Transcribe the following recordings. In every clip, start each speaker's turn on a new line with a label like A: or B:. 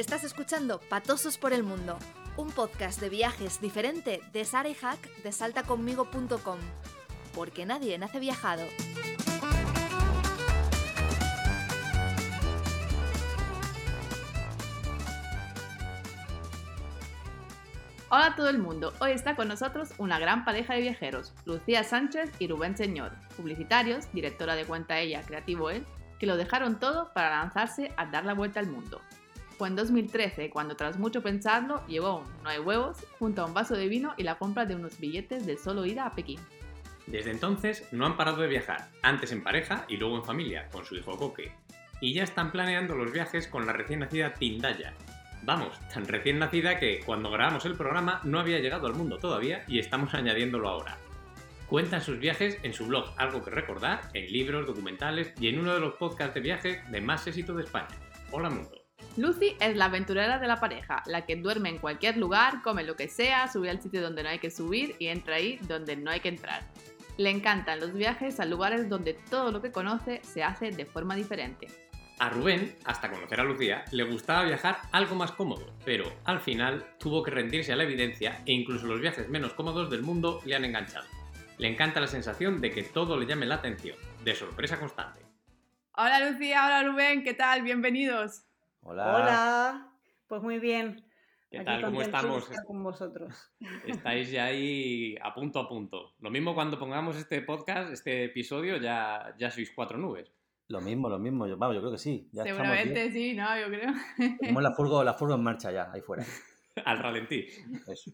A: Estás escuchando Patosos por el Mundo, un podcast de viajes diferente de Sara Hack de saltaconmigo.com. Porque nadie nace viajado.
B: Hola a todo el mundo, hoy está con nosotros una gran pareja de viajeros, Lucía Sánchez y Rubén Señor, publicitarios, directora de cuenta ella, creativo él, que lo dejaron todo para lanzarse a dar la vuelta al mundo. Fue en 2013 cuando tras mucho pensarlo llevó un no hay huevos junto a un vaso de vino y la compra de unos billetes de solo ida a Pekín.
C: Desde entonces no han parado de viajar, antes en pareja y luego en familia, con su hijo Coque. Y ya están planeando los viajes con la recién nacida Tindaya, Vamos, tan recién nacida que cuando grabamos el programa no había llegado al mundo todavía y estamos añadiéndolo ahora. Cuentan sus viajes en su blog Algo que recordar, en libros, documentales y en uno de los podcasts de viajes de más éxito de España. Hola mundo.
B: Lucy es la aventurera de la pareja, la que duerme en cualquier lugar, come lo que sea, sube al sitio donde no hay que subir y entra ahí donde no hay que entrar. Le encantan los viajes a lugares donde todo lo que conoce se hace de forma diferente.
C: A Rubén, hasta conocer a Lucía, le gustaba viajar algo más cómodo, pero al final tuvo que rendirse a la evidencia e incluso los viajes menos cómodos del mundo le han enganchado. Le encanta la sensación de que todo le llame la atención, de sorpresa constante.
B: Hola Lucía, hola Rubén, ¿qué tal? Bienvenidos.
D: Hola. Hola. Pues muy bien.
C: ¿Qué tal? ¿Cómo estamos?
D: Con vosotros.
C: Estáis ya ahí a punto a punto. Lo mismo cuando pongamos este podcast, este episodio, ya, ya sois cuatro nubes.
D: Lo mismo, lo mismo. Yo, vamos, yo creo que sí.
B: Seguramente sí, no, yo creo.
D: Tenemos la furgo, la furgo en marcha ya, ahí fuera.
C: Al ralentí.
B: Eso.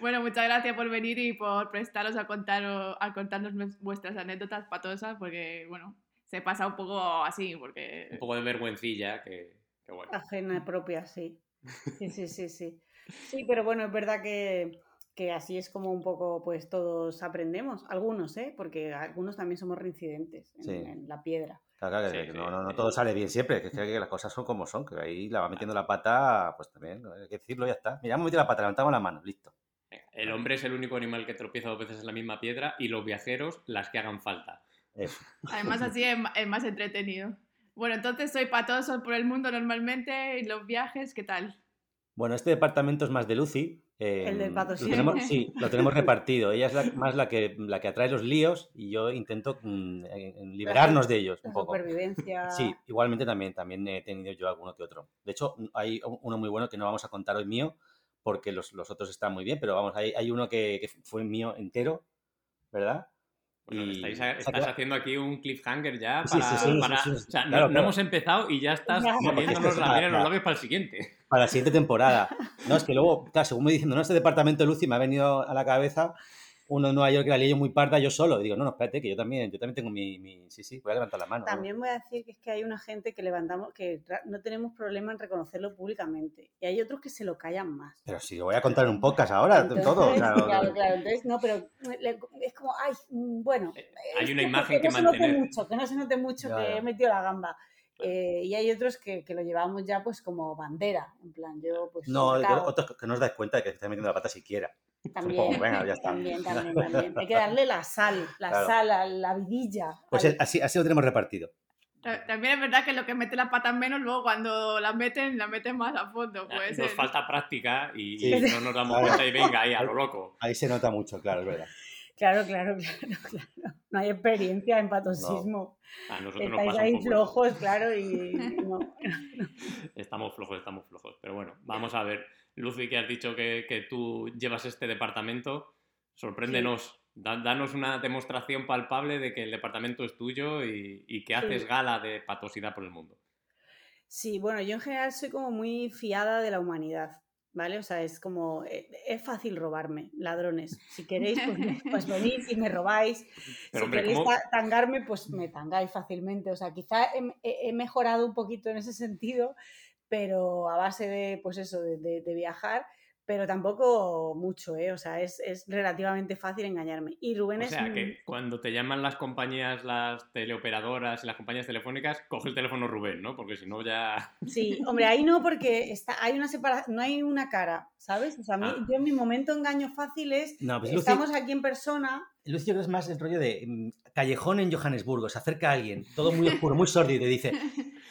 B: Bueno, muchas gracias por venir y por prestaros a, contar, a contarnos vuestras anécdotas patosas, porque, bueno, se pasa un poco así, porque...
C: Un poco de vergüencilla, que, que bueno.
D: Ajena propia, sí. Sí, sí, sí, sí. Sí, pero bueno, es verdad que que así es como un poco, pues todos aprendemos, algunos, ¿eh? Porque algunos también somos reincidentes en, la piedra. Claro, claro, no, no, todo sale bien siempre, que, que, las cosas son como son, que ahí la va metiendo la pata, pues también, hay que decirlo, ya está. Mira, hemos metido la pata, levantamos la mano, listo.
C: El hombre es el único animal que tropieza dos veces en la misma piedra y los viajeros las que hagan falta.
B: Eso. Además, así es, más entretenido. Bueno, entonces soy patoso por el mundo normalmente y los viajes, ¿qué tal?
D: Bueno, este departamento es más de Lucy, el del pato sí, lo tenemos repartido. Ella es más la que, la que atrae los líos y yo intento mm, liberarnos de ellos un poco. Supervivencia. Sí, igualmente también, también he tenido yo alguno que otro. De hecho, hay uno muy bueno que no vamos a contar hoy mío porque los, los otros están muy bien, pero vamos, hay, hay uno que, que fue mío entero, ¿verdad?
C: Estás haciendo aquí un cliffhanger ya para... no, hemos empezado y ya estás moviéndonos la piel en los labios para el siguiente.
D: Para la siguiente temporada. No, es que luego, claro, según me diciendo, no, este departamento de Lucy me ha venido a la cabeza uno en Nueva York que la leí muy parda yo solo. Y digo, no, no, espérate, que yo también, yo también tengo mi, Sí, sí, voy a levantar la mano. También voy a decir que es que hay una gente que levantamos, que no tenemos problema en reconocerlo públicamente. Y hay otros que se lo callan más. Pero si lo voy a contar en un podcast ahora, todo. Claro, claro, claro. Entonces, no, pero es como, ay, mm, bueno.
C: Eh, hay una imagen que, no mantener.
D: Se note mucho, que no se note mucho que he metido la gamba. Eh, y hay otros que, que, lo llevamos ya pues como bandera, en plan, yo pues... No, otros que no os dais cuenta de que se está metiendo la pata siquiera. También, también, también, también. Hay que darle la sal, la sal, a la vidilla. Pues así, así lo tenemos repartido.
B: También es verdad que lo que mete la pata menos, luego cuando la meten, la meten más a fondo. Pues,
C: nos falta práctica y, no nos damos cuenta y venga ahí a lo loco.
D: Ahí se nota mucho, claro, es verdad. Claro, claro, claro, claro. No hay experiencia en patosismo. No. Estáis ahí flojos, claro, y
C: Estamos flojos, estamos flojos. Pero bueno, vamos a ver. Lucy, que has dicho que, tú llevas este departamento, sorpréndenos, danos una demostración palpable de que el departamento es tuyo y, que haces gala de patosidad por el mundo.
D: Sí, bueno, yo en general soy como muy fiada de la humanidad. ¿Vale? O sea, es como, eh, es fácil robarme, ladrones. Si queréis, pues, pues venid y me robáis. si queréis tangarme, pues me tangáis fácilmente. O sea, quizá he, mejorado un poquito en ese sentido, pero a base de, pues eso, de, viajar, pero tampoco mucho, ¿eh? O sea, es, relativamente fácil engañarme. Y Rubén
C: o sea, que cuando te llaman las compañías, las teleoperadoras y las compañías telefónicas, coge el teléfono Rubén, ¿no? Porque si no ya...
D: Sí, hombre, ahí no porque está, hay una separación, no hay una cara, ¿sabes? O sea, ah. yo en mi momento engaño fácil es, pues estamos aquí en persona... Creo que es más el rollo de mm, callejón en Johannesburgo, se acerca alguien, todo muy oscuro, muy sórdido, y dice...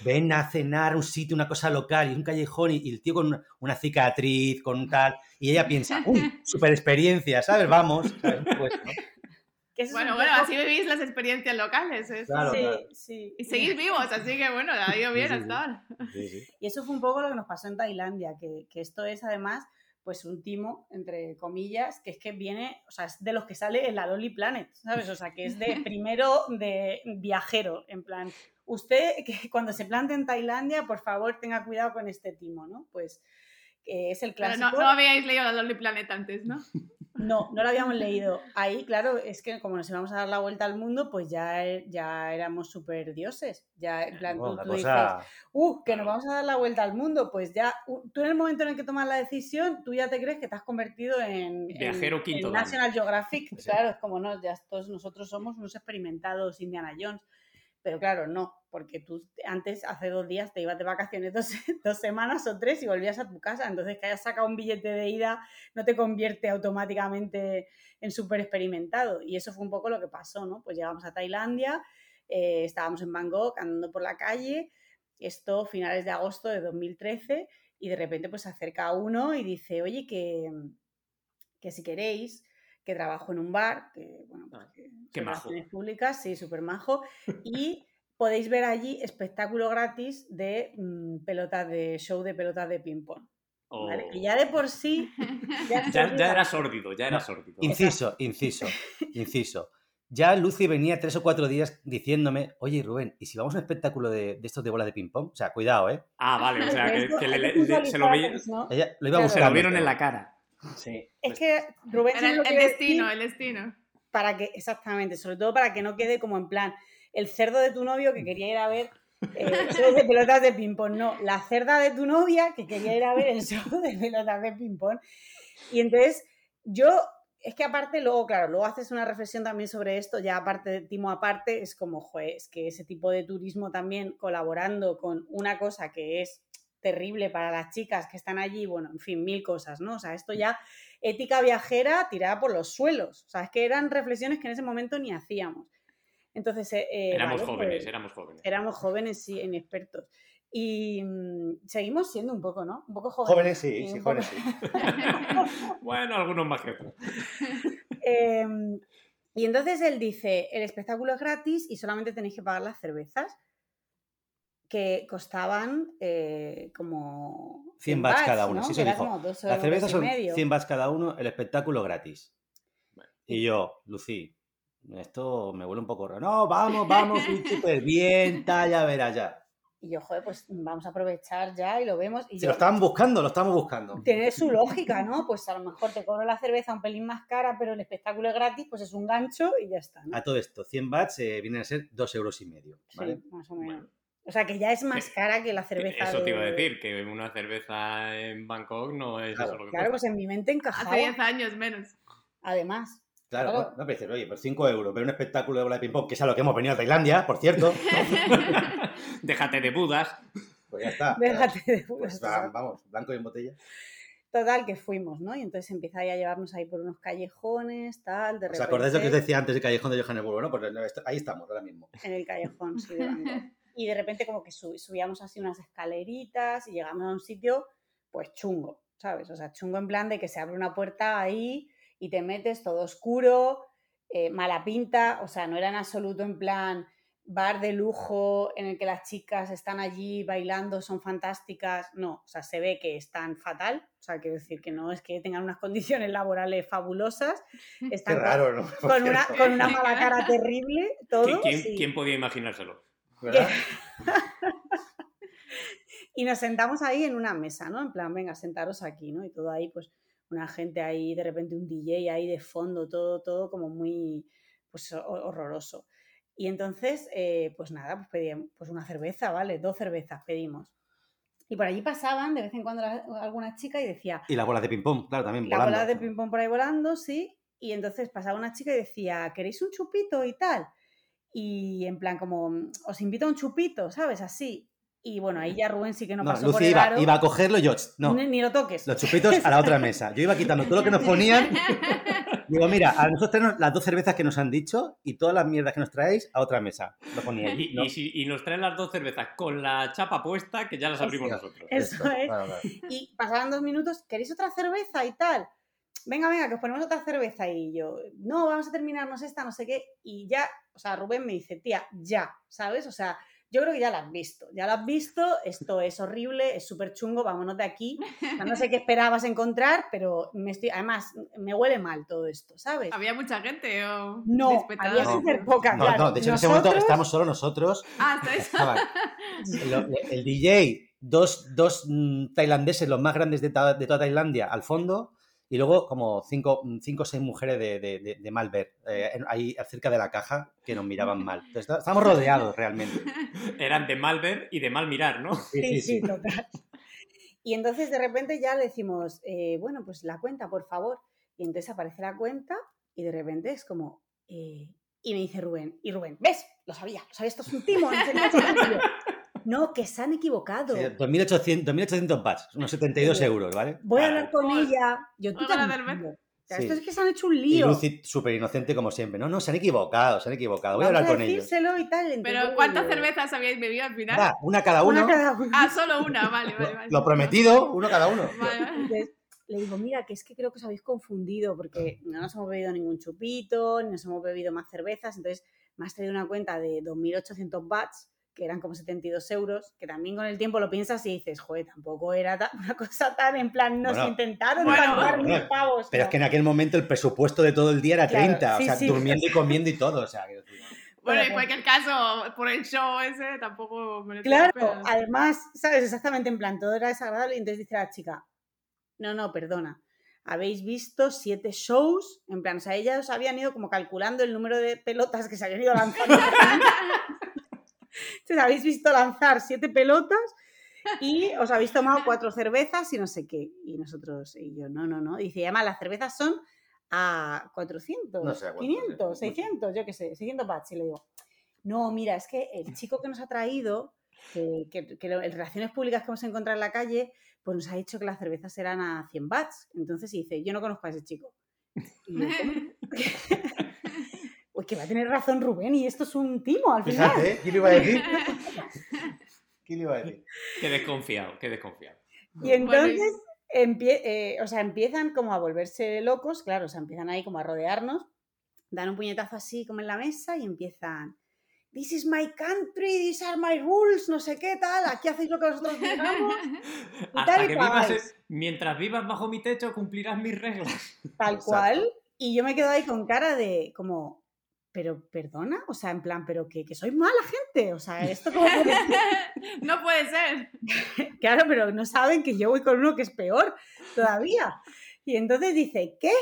E: ven a cenar a un sitio, una cosa local y un callejón y, el tío con una, cicatriz, con tal, y ella piensa, uy, super experiencia, ¿sabes? Vamos. Pues,
B: bueno, bueno, así vivís las experiencias locales.
D: sí, sí.
B: Y seguís vivos, así que bueno, ha ido bien hasta ahora.
D: Y eso fue un poco lo que nos pasó en Tailandia, que, que esto es además pues un timo, entre comillas, que es que viene, o sea, es de los que sale en la Lolly Planet, ¿sabes? O sea, que es de primero de viajero, en plan, usted que cuando se plante en Tailandia, por favor, tenga cuidado con este timo, ¿no? Pues es el clásico.
B: Pero no, no habíais leído la Lonely Planet antes, ¿no?
D: No, no lo habíamos leído. Ahí, claro, es que como nos íbamos a dar la vuelta al mundo, pues ya, ya éramos súper dioses. Ya, en plan, tú, dices, uh, que nos vamos a dar la vuelta al mundo, pues ya, tú en el momento en el que tomas la decisión, tú ya te crees que te has convertido en,
C: Viajero quinto
D: National Geographic. Claro, es como, no, ya todos nosotros somos unos experimentados Indiana Jones. Pero claro, no, porque tú antes, hace dos días, te ibas de vacaciones dos, semanas o tres y volvías a tu casa. Entonces, que hayas sacado un billete de ida no te convierte automáticamente en súper experimentado. Y eso fue un poco lo que pasó, ¿no? Pues llegamos a Tailandia, eh, estábamos en Bangkok andando por la calle, esto finales de agosto de 2013, y de repente pues se acerca uno y dice, oye, que, que si queréis que trabajo en un bar, que, bueno, pues
C: ah, que, majo.
D: públicas, sí, súper majo, y podéis ver allí espectáculo gratis de mm, pelotas de show de pelotas de ping-pong. Y oh. ya de por sí.
C: Ya, era sórdido, ya era sórdido.
E: Inciso, inciso, inciso. Ya Lucy venía tres o cuatro días diciéndome, oye Rubén, ¿y si vamos a un espectáculo de, estos de bolas de ping-pong? O sea, cuidado, ¿eh?
C: Ah, vale, o sea, que, se lo,
E: se
C: lo vieron en la cara.
D: Sí. Es que Rubén
B: el, el destino, el destino.
D: Para que, exactamente, sobre todo para que no quede como en plan el cerdo de tu novio que quería ir a ver el eh, show de pelotas de ping-pong. No, la cerda de tu novia que quería ir a ver el show de pelotas de ping-pong. Y entonces, yo, es que aparte, luego, claro, luego haces una reflexión también sobre esto, ya aparte de Timo aparte, es como, joder, es que ese tipo de turismo también colaborando con una cosa que es terrible para las chicas que están allí, bueno, en fin, mil cosas, ¿no? O sea, esto ya ética viajera tirada por los suelos, o sea, es que eran reflexiones que en ese momento ni hacíamos. Entonces, eh,
C: eh, éramos jóvenes, pues éramos jóvenes.
D: Éramos jóvenes, sí, inexpertos. Y mm, seguimos siendo un poco, ¿no? Un poco
E: jóvenes. Jóvenes, sí, sí, jóvenes, sí.
C: bueno, algunos más que otros.
D: Em, y entonces él dice, el espectáculo es gratis y solamente tenéis que pagar las cervezas que costaban eh, como
E: 100 bahts cada uno. Sí, se dijo. Las cervezas son 100 bahts cada uno, el espectáculo gratis. Y yo, Lucy, esto me vuelve un poco raro. No, vamos, vamos, súper bien, tal, ya verás ya.
D: Y yo, joder, pues vamos a aprovechar ya y lo vemos. Y
E: Se lo estaban buscando, lo estamos buscando.
D: Tiene su lógica, ¿no? Pues a lo mejor te cobro la cerveza un pelín más cara, pero el espectáculo es gratis, pues es un gancho y ya está.
E: A todo esto, 100 bahts eh, vienen a ser 2 euros y medio. ¿vale?
D: Sí, más o menos. O sea, que ya es más cara que la cerveza.
C: Eso te iba a decir, que una cerveza en Bangkok no es
D: claro,
C: eso lo que
D: Claro, pues en mi mente encajaba.
B: Hace 10 años menos.
D: Además.
E: Claro, No, no decir, oye, por 5 euros, ver un espectáculo de bola de ping-pong, que es a lo que hemos venido a Tailandia, por cierto.
C: Déjate de budas.
E: Pues ya está.
D: Déjate de budas.
E: Pues, vamos, blanco y en botella.
D: Total, que fuimos, ¿no? Y entonces empieza a llevarnos ahí por unos callejones, tal, de repente...
E: ¿Os acordáis de lo que os decía antes del callejón de Johannesburgo, no? Pues ahí estamos ahora mismo.
D: En el callejón, sí, de y de repente como que subíamos así unas escaleritas y llegamos a un sitio pues chungo, ¿sabes? O sea, chungo en plan de que se abre una puerta ahí y te metes todo oscuro, eh, mala pinta, o sea, no era en absoluto en plan bar de lujo en el que las chicas están allí bailando, son fantásticas, no, o sea, se ve que están fatal, o sea, quiero decir que no es que tengan unas condiciones laborales fabulosas, están
E: Qué raro, ¿no?
D: con, una, con, una, mala cara terrible, todo.
C: ¿Quién, ¿quién podía imaginárselo?
D: y nos sentamos ahí en una mesa, ¿no? En plan, venga, sentaros aquí, ¿no? Y todo ahí, pues, una gente ahí, de repente un DJ ahí de fondo, todo, todo como muy, pues, horroroso. Y entonces, eh, pues nada, pues pedíamos pues una cerveza, ¿vale? Dos cervezas pedimos. Y por allí pasaban de vez en cuando alguna chica y decía...
E: Y la bola de ping-pong, claro, también
D: volando. La bola de ping-pong por ahí volando, sí. Y entonces pasaba una chica y decía, ¿queréis un chupito y tal? Y en plan como, mm, os invito a un chupito, ¿sabes? Así. Y bueno, ahí ya Rubén sí que no, pasó
E: Lucy
D: por el
E: iba, iba, a cogerlo y yo, no.
D: Ni, lo toques.
E: Los chupitos a la otra mesa. Yo iba quitando todo lo que nos ponían. Digo, mira, a nosotros tenemos las dos cervezas que nos han dicho y todas las mierdas que nos traéis a otra mesa. Lo ponía
C: y, nos traen las dos cervezas con la chapa puesta que ya las abrimos nosotros.
D: Eso es. Y pasaban dos minutos, ¿queréis otra cerveza y tal? Venga, venga, que os ponemos otra cerveza y yo, no, vamos a terminarnos esta, no sé qué. Y ya, o sea, Rubén me dice, tía, ya, ¿sabes? O sea, yo creo que ya la has visto, ya la has visto, esto es horrible, es súper chungo, vámonos de aquí. no sé qué esperabas encontrar, pero me estoy, además, me huele mal todo esto, ¿sabes?
B: ¿Había mucha gente o
D: No, había súper poca,
E: no, no, de hecho en ese momento estamos solo nosotros.
B: Ah, está
E: el, el, DJ, dos, dos mm, tailandeses, los más grandes de, de toda Tailandia, al fondo, y luego como cinco, cinco o seis mujeres de, de, de, mal ver, eh, ahí cerca de la caja, que nos miraban mal. Entonces, estamos rodeados realmente.
C: Eran de mal ver y de mal mirar, ¿no?
D: Sí, sí, total. Y entonces de repente ya le decimos, eh, bueno, pues la cuenta, por favor. Y entonces aparece la cuenta y de repente es como, eh, y me dice Rubén, y Rubén, ¿ves? Lo sabía, lo sabía, esto es un timo. No, que se han equivocado.
E: 2.800, 2.800 bats, unos 72 euros, ¿vale?
D: Voy a hablar con ella. Yo tú también. Esto es que se han hecho un lío.
E: Y Lucy, súper inocente como siempre. No, no, se han equivocado, se han equivocado. Voy a hablar con ellos.
D: Y tal,
B: Pero ¿cuántas cervezas habéis bebido al final?
E: una cada uno.
D: Una cada uno.
B: Ah, solo una, vale, vale.
E: vale. Lo, prometido, uno cada uno.
D: Vale, le digo, mira, que es que creo que os habéis confundido porque no nos hemos bebido ningún chupito, ni nos hemos bebido más cervezas. Entonces, me has traído una cuenta de 2.800 bats que eran como 72 euros, que también con el tiempo lo piensas y dices, joder, tampoco era una cosa tan en plan, nos intentaron bueno, mil pavos.
E: Pero es que en aquel momento el presupuesto de todo el día era 30, o sea, durmiendo y comiendo y todo, o sea...
B: Bueno, en cualquier caso, por el show ese tampoco
D: me Claro, además, ¿sabes? Exactamente, en plan, todo era desagradable y entonces dice la chica, no, no, perdona, habéis visto siete shows, en plan, o sea, ellas habían ido como calculando el número de pelotas que se habían ido lanzando. Entonces habéis visto lanzar siete pelotas y os habéis tomado cuatro cervezas y no sé qué. Y nosotros, y yo, no, no, no. Dice, además las cervezas son a 400, 500, 600, yo qué sé, 600 bats. Y le digo, no, mira, es que el chico que nos ha traído, que, que, en relaciones públicas que hemos encontrado en la calle, pues nos ha dicho que las cervezas eran a 100 bats. Entonces dice, yo no conozco a ese chico. Y pues que va a tener razón Rubén y esto es un timo al final.
E: Fíjate, ¿qué le iba a decir? ¿Qué le iba a decir?
C: Qué desconfiado, qué desconfiado.
D: Y entonces, eh, o sea, empiezan como a volverse locos, claro, o sea, empiezan ahí como a rodearnos, dan un puñetazo así como en la mesa y empiezan, this is my country, these are my rules, no sé qué tal, aquí hacéis lo que nosotros digamos.
C: Hasta que vivas, mientras vivas bajo mi techo cumplirás mis reglas.
D: Tal cual. Y yo me quedo ahí con cara de como, pero perdona, o sea, en plan, pero que, que soy mala gente, o sea, esto como
B: no puede ser.
D: claro, pero no saben que yo voy con uno que es peor todavía. Y entonces dice, ¿qué?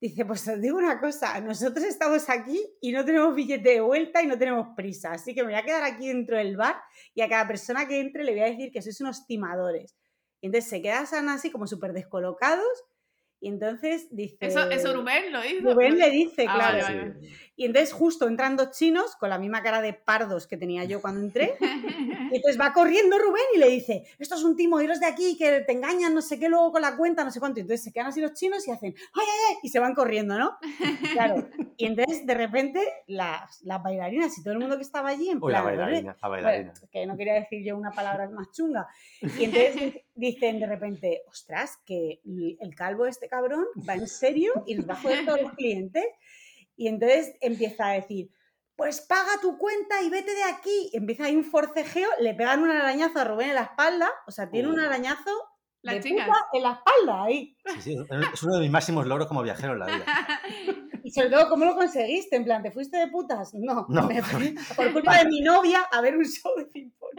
D: Dice, pues os digo una cosa, nosotros estamos aquí y no tenemos billete de vuelta y no tenemos prisa, así que me voy a quedar aquí dentro del bar y a cada persona que entre le voy a decir que sois unos timadores. Y entonces se quedan así como súper descolocados y entonces dice...
B: ¿Eso, ¿Eso Rubén lo dice?
D: Rubén le dice, ah, claro. Y entonces justo entran dos chinos con la misma cara de pardos que tenía yo cuando entré. y entonces va corriendo Rubén y le dice, esto es un timo, iros de aquí, que te engañan, no sé qué, luego con la cuenta, no sé cuánto. Y entonces se quedan así los chinos y hacen, ¡ay, ay, ay! Y se van corriendo, ¿no? Claro. Y entonces de repente las, las bailarinas y todo el mundo que estaba allí en
E: plan... la bailarina, la bailarina.
D: que no quería decir yo una palabra más chunga. Y entonces dicen de repente, ostras, que el calvo este cabrón va en serio y nos va a joder todos los clientes. Y entonces empieza a decir, pues paga tu cuenta y vete de aquí. empieza ahí un forcejeo, le pegan un arañazo a Rubén en la espalda, o sea, tiene un arañazo la de puta en la espalda ahí.
E: Sí, sí, es uno de mis máximos logros como viajero en la vida.
D: Y sobre todo, ¿cómo lo conseguiste? En plan, ¿te fuiste de putas? No, no. por culpa de mi novia a ver un show de ping-pong.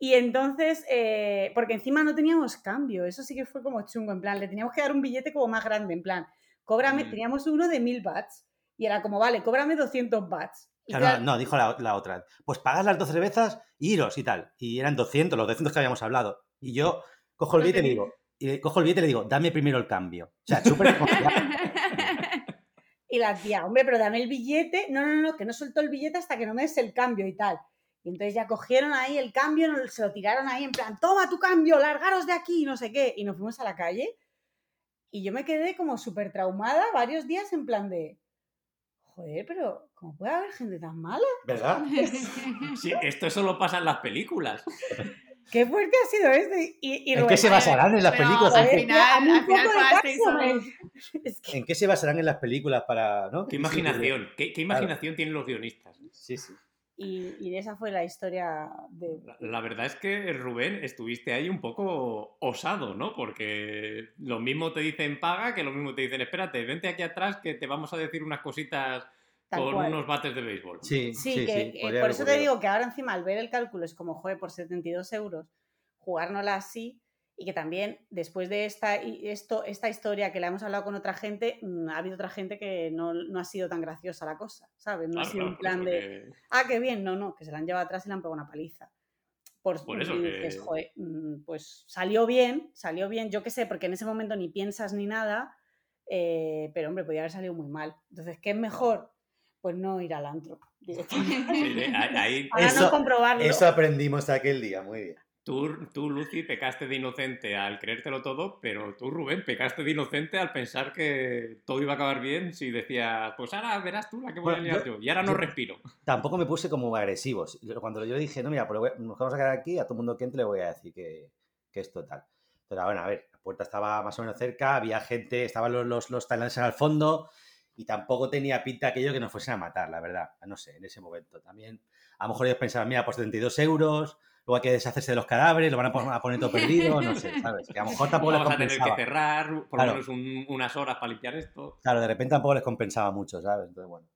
D: Y entonces, eh, porque encima no teníamos cambio, eso sí que fue como chungo, en plan, le teníamos que dar un billete como más grande, en plan, cóbrame, mm. teníamos uno de mil bats y era como, vale, cóbrame 200 bats.
E: no, dijo la, otra, pues pagas las 12 cervezas iros y tal. Y eran 200, los 200 que habíamos hablado. Y yo cojo el billete y le digo, y cojo el billete y le digo, dame primero el cambio. O sea, súper
D: Y la tía, hombre, pero dame el billete. No, no, no, que no suelto el billete hasta que no me des el cambio y tal. Y entonces ya cogieron ahí el cambio, se lo tiraron ahí en plan, toma tu cambio, largaros de aquí, no sé qué. Y nos fuimos a la calle. Y yo me quedé como súper traumada varios días en plan de, joder, pero ¿cómo puede haber gente tan mala?
E: ¿Verdad?
C: sí, esto solo pasa en las películas.
D: Qué fuerte ha sido este. Y,
E: ¿En qué se basarán en las películas? Al final, al final ¿En qué se basarán en las películas para.? ¿no?
C: ¿Qué imaginación? ¿Qué, imaginación tienen los guionistas?
E: Sí, sí.
D: Y, esa fue la historia de...
C: La, verdad es que, Rubén, estuviste ahí un poco osado, ¿no? Porque lo mismo te dicen paga que lo mismo te dicen espérate, vente aquí atrás que te vamos a decir unas cositas con unos bates de béisbol.
E: Sí, sí,
D: sí, por eso te digo que ahora encima al ver el cálculo es como, joder, por 72 euros, jugárnosla así y que también después de esta, esto, esta historia que le hemos hablado con otra gente, mm, ha habido otra gente que no, ha sido tan graciosa la cosa, ¿sabes? No ha sido un plan de, ah, qué bien, no, no, que se la han llevado atrás y le han pegado una paliza. Por, eso que... Mm, pues salió bien, salió bien, yo qué sé, porque en ese momento ni piensas ni nada, eh, pero hombre, podía haber salido muy mal. Entonces, ¿qué es mejor? Pues no ir al antro.
C: ahí,
E: eso, comprobarlo. Eso aprendimos aquel día, muy bien.
C: Tú, Lucy, pecaste de inocente al creértelo todo, pero tú, Rubén, pecaste de inocente al pensar que todo iba a acabar bien si decías, pues ahora verás tú la que voy a liar yo, y ahora no respiro.
E: Tampoco me puse como agresivo. Cuando yo dije, no, mira, pues nos vamos a quedar aquí, a todo el mundo que entre le voy a decir que, que es total. Pero bueno, a ver, la puerta estaba más o menos cerca, había gente, estaban los, los, los tailandeses al fondo y tampoco tenía pinta aquello que nos fuesen a matar, la verdad. No sé, en ese momento. También, a lo mejor ellos pensaban, mira, por 72 euros luego hay que deshacerse de los cadáveres, lo van a poner todo perdido, no sé, ¿sabes? Que a lo mejor tampoco
C: Vamos a tener que cerrar por lo menos unas horas para limpiar esto.
E: Claro, de repente tampoco les compensaba mucho, ¿sabes? Entonces, bueno.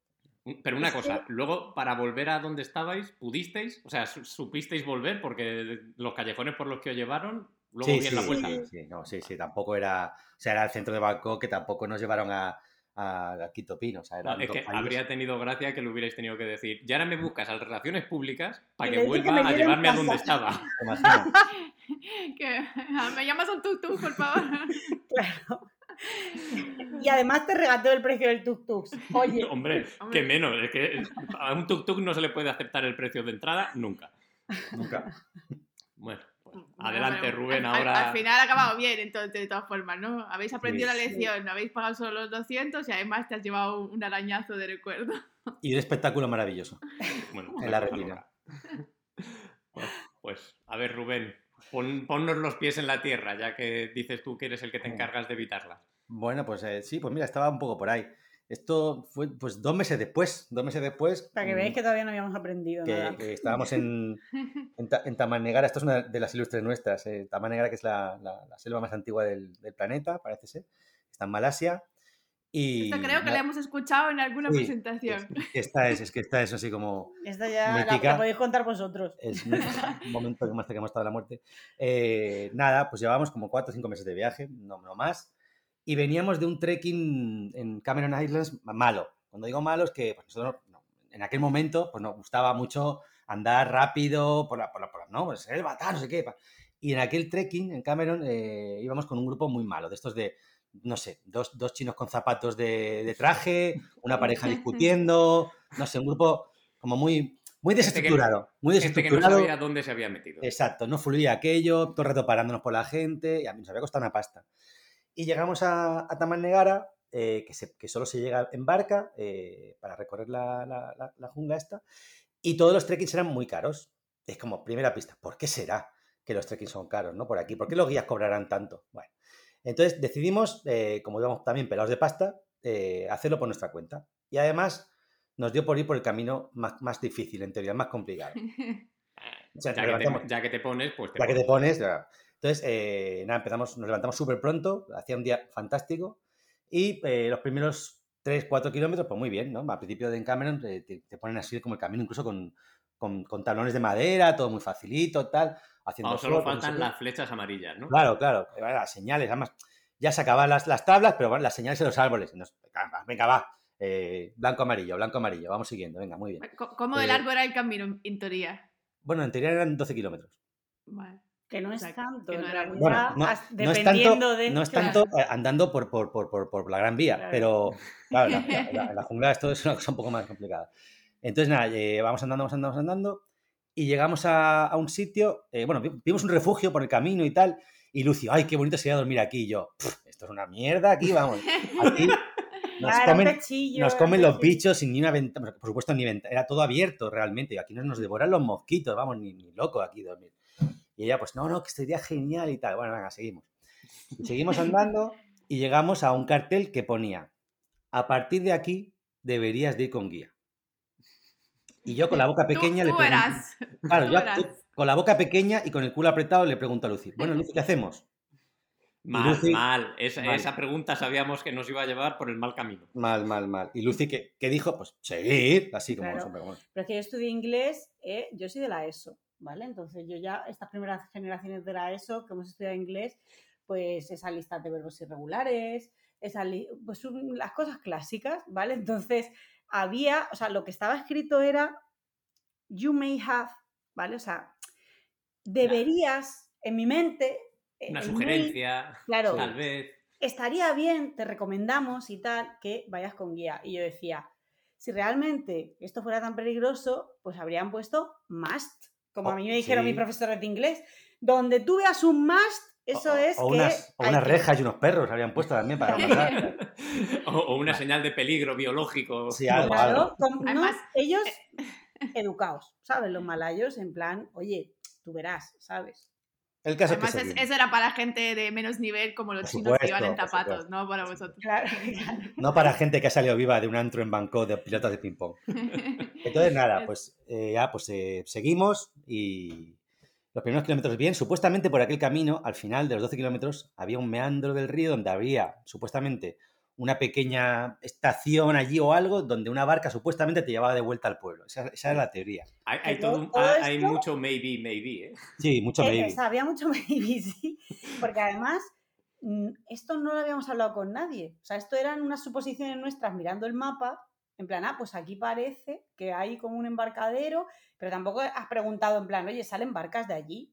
C: Pero una cosa, luego para volver a donde estabais, ¿pudisteis? O sea, ¿supisteis volver? Porque los callejones por los que os llevaron, luego sí, la vuelta.
E: Sí, sí, no, sí, sí, tampoco era. O sea, era el centro de Bangkok que tampoco nos llevaron a, a Quito Pino. O sea,
C: es que habría tenido gracia que lo hubierais tenido que decir. Y ahora me buscas a las relaciones públicas para que vuelva a llevarme a donde estaba.
B: que, ah, me llamas un tuk-tuk, por favor.
D: claro. Y además te regateo el precio del tuk-tuk. Oye.
C: Hombre, que menos. Es que a un tuk-tuk no se le puede aceptar el precio de entrada nunca.
E: Nunca.
C: Bueno. Adelante, Rubén, ahora.
B: Al, final ha acabado bien, entonces, de todas formas, ¿no? Habéis aprendido la lección, no habéis pagado solo los 200 y además te has llevado un arañazo de recuerdo.
E: Y un espectáculo maravilloso. Bueno, en la retina.
C: Pues, a ver, Rubén, ponnos los pies en la tierra, ya que dices tú que eres el que te encargas de evitarla.
E: Bueno, pues eh, sí, pues mira, estaba un poco por ahí. Esto fue pues dos meses después, dos meses después.
D: Para que veáis mm, que todavía no habíamos aprendido
E: que,
D: nada.
E: Que estábamos en, en, Tamanegara, esto es una de las ilustres nuestras, eh, Tamanegara que es la, la, selva más antigua del, del, planeta, parece ser, está en Malasia. Y,
B: Esto creo que la hemos escuchado en alguna presentación.
E: Es, que esta es, es que esta es así como.
D: Esta ya la, podéis contar vosotros.
E: Es un momento que más que hemos estado de la muerte. Eh, nada, pues llevábamos como cuatro o cinco meses de viaje, no, no más y veníamos de un trekking en Cameron Islands malo. Cuando digo malo es que pues, nosotros en aquel momento pues, nos gustaba mucho andar rápido por la, por la, por la no, pues, el batán, no sé qué. Y en aquel trekking en Cameron eh, íbamos con un grupo muy malo, de estos de, no sé, dos, dos chinos con zapatos de, de, traje, una pareja discutiendo, no sé, un grupo como muy, muy desestructurado. muy desestructurado.
C: que no sabía dónde se había metido.
E: Exacto, no fluía aquello, todo el rato parándonos por la gente, y a mí nos había costado una pasta. Y llegamos a, a Tamannegara, eh, que, que, solo se llega en barca eh, para recorrer la, la, jungla esta, y todos los trekkings eran muy caros. Es como primera pista, ¿por qué será que los trekkings son caros, no? Por aquí, ¿por qué los guías cobrarán tanto? Bueno, entonces decidimos, eh, como íbamos también pelados de pasta, hacerlo por nuestra cuenta. Y además nos dio por ir por el camino más, más difícil, en teoría, más complicado.
C: ya, que te, ya, que te, pones, pues
E: te Ya que te pones, ya. Entonces, eh, nada, empezamos, nos levantamos súper pronto, hacía un día fantástico y eh, los primeros 3, 4 kilómetros, pues muy bien, ¿no? Al principio de Cameron te, te, ponen así como el camino, incluso con, con, con, talones de madera, todo muy facilito, tal. Haciendo
C: solo faltan las flechas amarillas, ¿no?
E: Claro, claro, las señales, además, ya se acaban las, las tablas, pero bueno, las señales en los árboles. venga, va, eh, blanco, amarillo, blanco, amarillo, vamos siguiendo, venga, muy bien.
B: ¿Cómo de largo era el camino, en teoría?
E: Bueno, en teoría eran 12 kilómetros.
B: Vale.
D: Que no es tanto, no,
E: dependiendo de... No es tanto eh, andando por, por, por, por, la Gran Vía, pero claro, en la, jungla esto es una cosa un poco más complicada. Entonces, nada, eh, vamos andando, vamos andando, vamos andando, y llegamos a, a un sitio, eh, bueno, vimos un refugio por el camino y tal, y Lucio, ay, qué bonito sería dormir aquí, y yo, esto es una mierda aquí, vamos. Aquí nos comen, nos comen los bichos sin ni una ventana, por supuesto ni ventana, era todo abierto realmente, aquí no nos devoran los mosquitos, vamos, ni, ni loco aquí dormir. Y ella, pues no, no, que estaría genial y tal. Bueno, venga, seguimos. seguimos andando y llegamos a un cartel que ponía, a partir de aquí deberías de ir con guía. Y yo con la boca pequeña le pregunto. Claro, yo con la boca pequeña y con el culo apretado le pregunto a Lucy, bueno, Lucy, ¿qué hacemos?
C: Mal, mal. Esa, pregunta sabíamos que nos iba a llevar por el mal camino.
E: Mal, mal, mal. Y Lucy, ¿qué, dijo? Pues seguir, así como
D: claro. Pero es que yo estudié inglés, eh, yo soy de la ESO, ¿vale? Entonces yo ya, estas primeras generaciones de la ESO que hemos estudiado inglés, pues esa lista de verbos irregulares, esa pues las cosas clásicas, ¿vale? Entonces había, o sea, lo que estaba escrito era you may have, ¿vale? O sea, deberías, en mi mente...
C: Una sugerencia, claro, tal vez.
D: Estaría bien, te recomendamos y tal, que vayas con guía. Y yo decía, si realmente esto fuera tan peligroso, pues habrían puesto must, como a mí me dijeron mis profesores de inglés. Donde tú veas un must, eso es
E: o Unas, o unas rejas y unos perros habían puesto también para
C: matar. o, una señal de peligro biológico.
D: Sí, algo, claro, Además, ellos eh, educados, ¿sabes? Los malayos, en plan, oye, tú verás, ¿sabes?
B: El caso Además, es eso era para gente de menos nivel como los chinos que iban en zapatos, ¿no? Para vosotros. Claro,
E: No para gente que ha salido viva de un antro en Bangkok de pilotos de ping-pong. Entonces, nada, pues eh, ya pues eh, seguimos y los primeros kilómetros bien. Supuestamente por aquel camino, al final de los 12 kilómetros, había un meandro del río donde había supuestamente una pequeña estación allí o algo donde una barca supuestamente te llevaba de vuelta al pueblo. Esa, era la teoría.
C: Hay, mucho maybe, maybe. ¿eh?
E: Sí, mucho eh, maybe.
D: había mucho maybe, sí. Porque además mm, esto no lo habíamos hablado con nadie. O sea, esto eran unas suposiciones nuestras mirando el mapa. En plan, ah, pues aquí parece que hay como un embarcadero, pero tampoco has preguntado en plan, oye, ¿salen barcas de allí?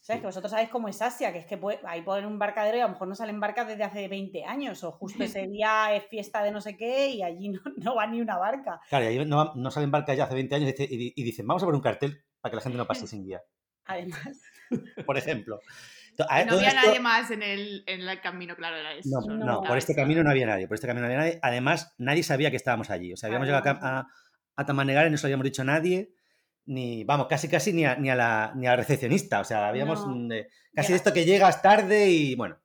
D: ¿Sabes? Que vosotros sabéis cómo es Asia, que es que ahí ponen un barcadero y a lo mejor no salen barcas desde hace 20 años, o justo ese día es fiesta de no sé qué y allí no, va ni una barca.
E: Claro, y ahí no, salen barcas ya hace 20 años y, dicen, vamos a poner un cartel para que la gente no pase sin guía.
D: Además.
E: Por ejemplo.
B: no había nadie más en el, camino, claro, era eso.
E: No, no, por este camino no había nadie, por este camino no había nadie. Además, nadie sabía que estábamos allí. O sea, habíamos llegado a, a, a Tamanegar y no se lo habíamos dicho a nadie ni, vamos, casi casi ni a, ni a, la, ni a recepcionista. O sea, habíamos casi esto que llegas tarde y bueno,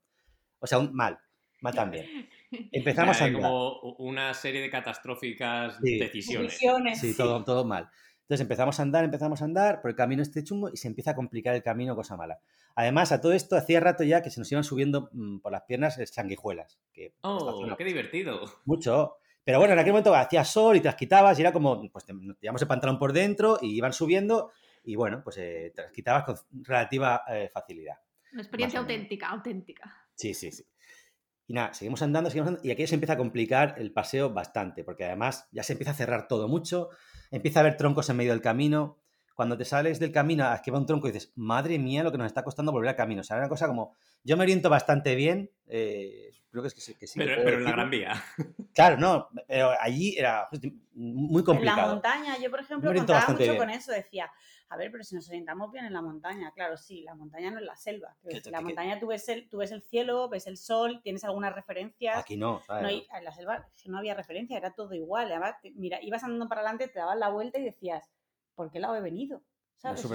E: o sea, mal, mal también. Empezamos a
C: como una serie de catastróficas decisiones.
E: Sí, Todo, todo mal. Entonces empezamos a andar, empezamos a andar por el camino este chungo y se empieza a complicar el camino, cosa mala. Además, a todo esto hacía rato ya que se nos iban subiendo mm, por las piernas sanguijuelas. Que
C: ¡Oh, qué divertido!
E: Mucho. Pero bueno, en aquel momento hacía sol y te las quitabas y era como, pues te llevamos el pantalón por dentro y iban subiendo y bueno, pues eh, te las quitabas con relativa eh, facilidad.
B: Una experiencia auténtica, auténtica.
E: Sí, sí, sí. Y nada, seguimos andando, seguimos andando y aquí se empieza a complicar el paseo bastante, porque además ya se empieza a cerrar todo mucho, empieza a haber troncos en medio del camino. Cuando te sales del camino a que va un tronco y dices, madre mía, lo que nos está costando volver al camino. O sea, era una cosa como, yo me oriento bastante bien, eh, creo que, es que, sí,
C: Pero, pero en la Gran Vía.
E: Claro, no, pero allí era muy complicado.
D: En la montaña, yo por ejemplo contaba mucho con eso, decía, a ver, pero si nos orientamos bien en la montaña, claro, sí, la montaña no es la selva. En la montaña tú ves, el, tú ves el cielo, ves el sol, tienes algunas referencias.
E: Aquí no,
D: ¿sabes? en la selva no había referencia, era todo igual. Además, mira, ibas andando para adelante, te dabas la vuelta y decías, ¿por qué lado he venido? ¿Sabes?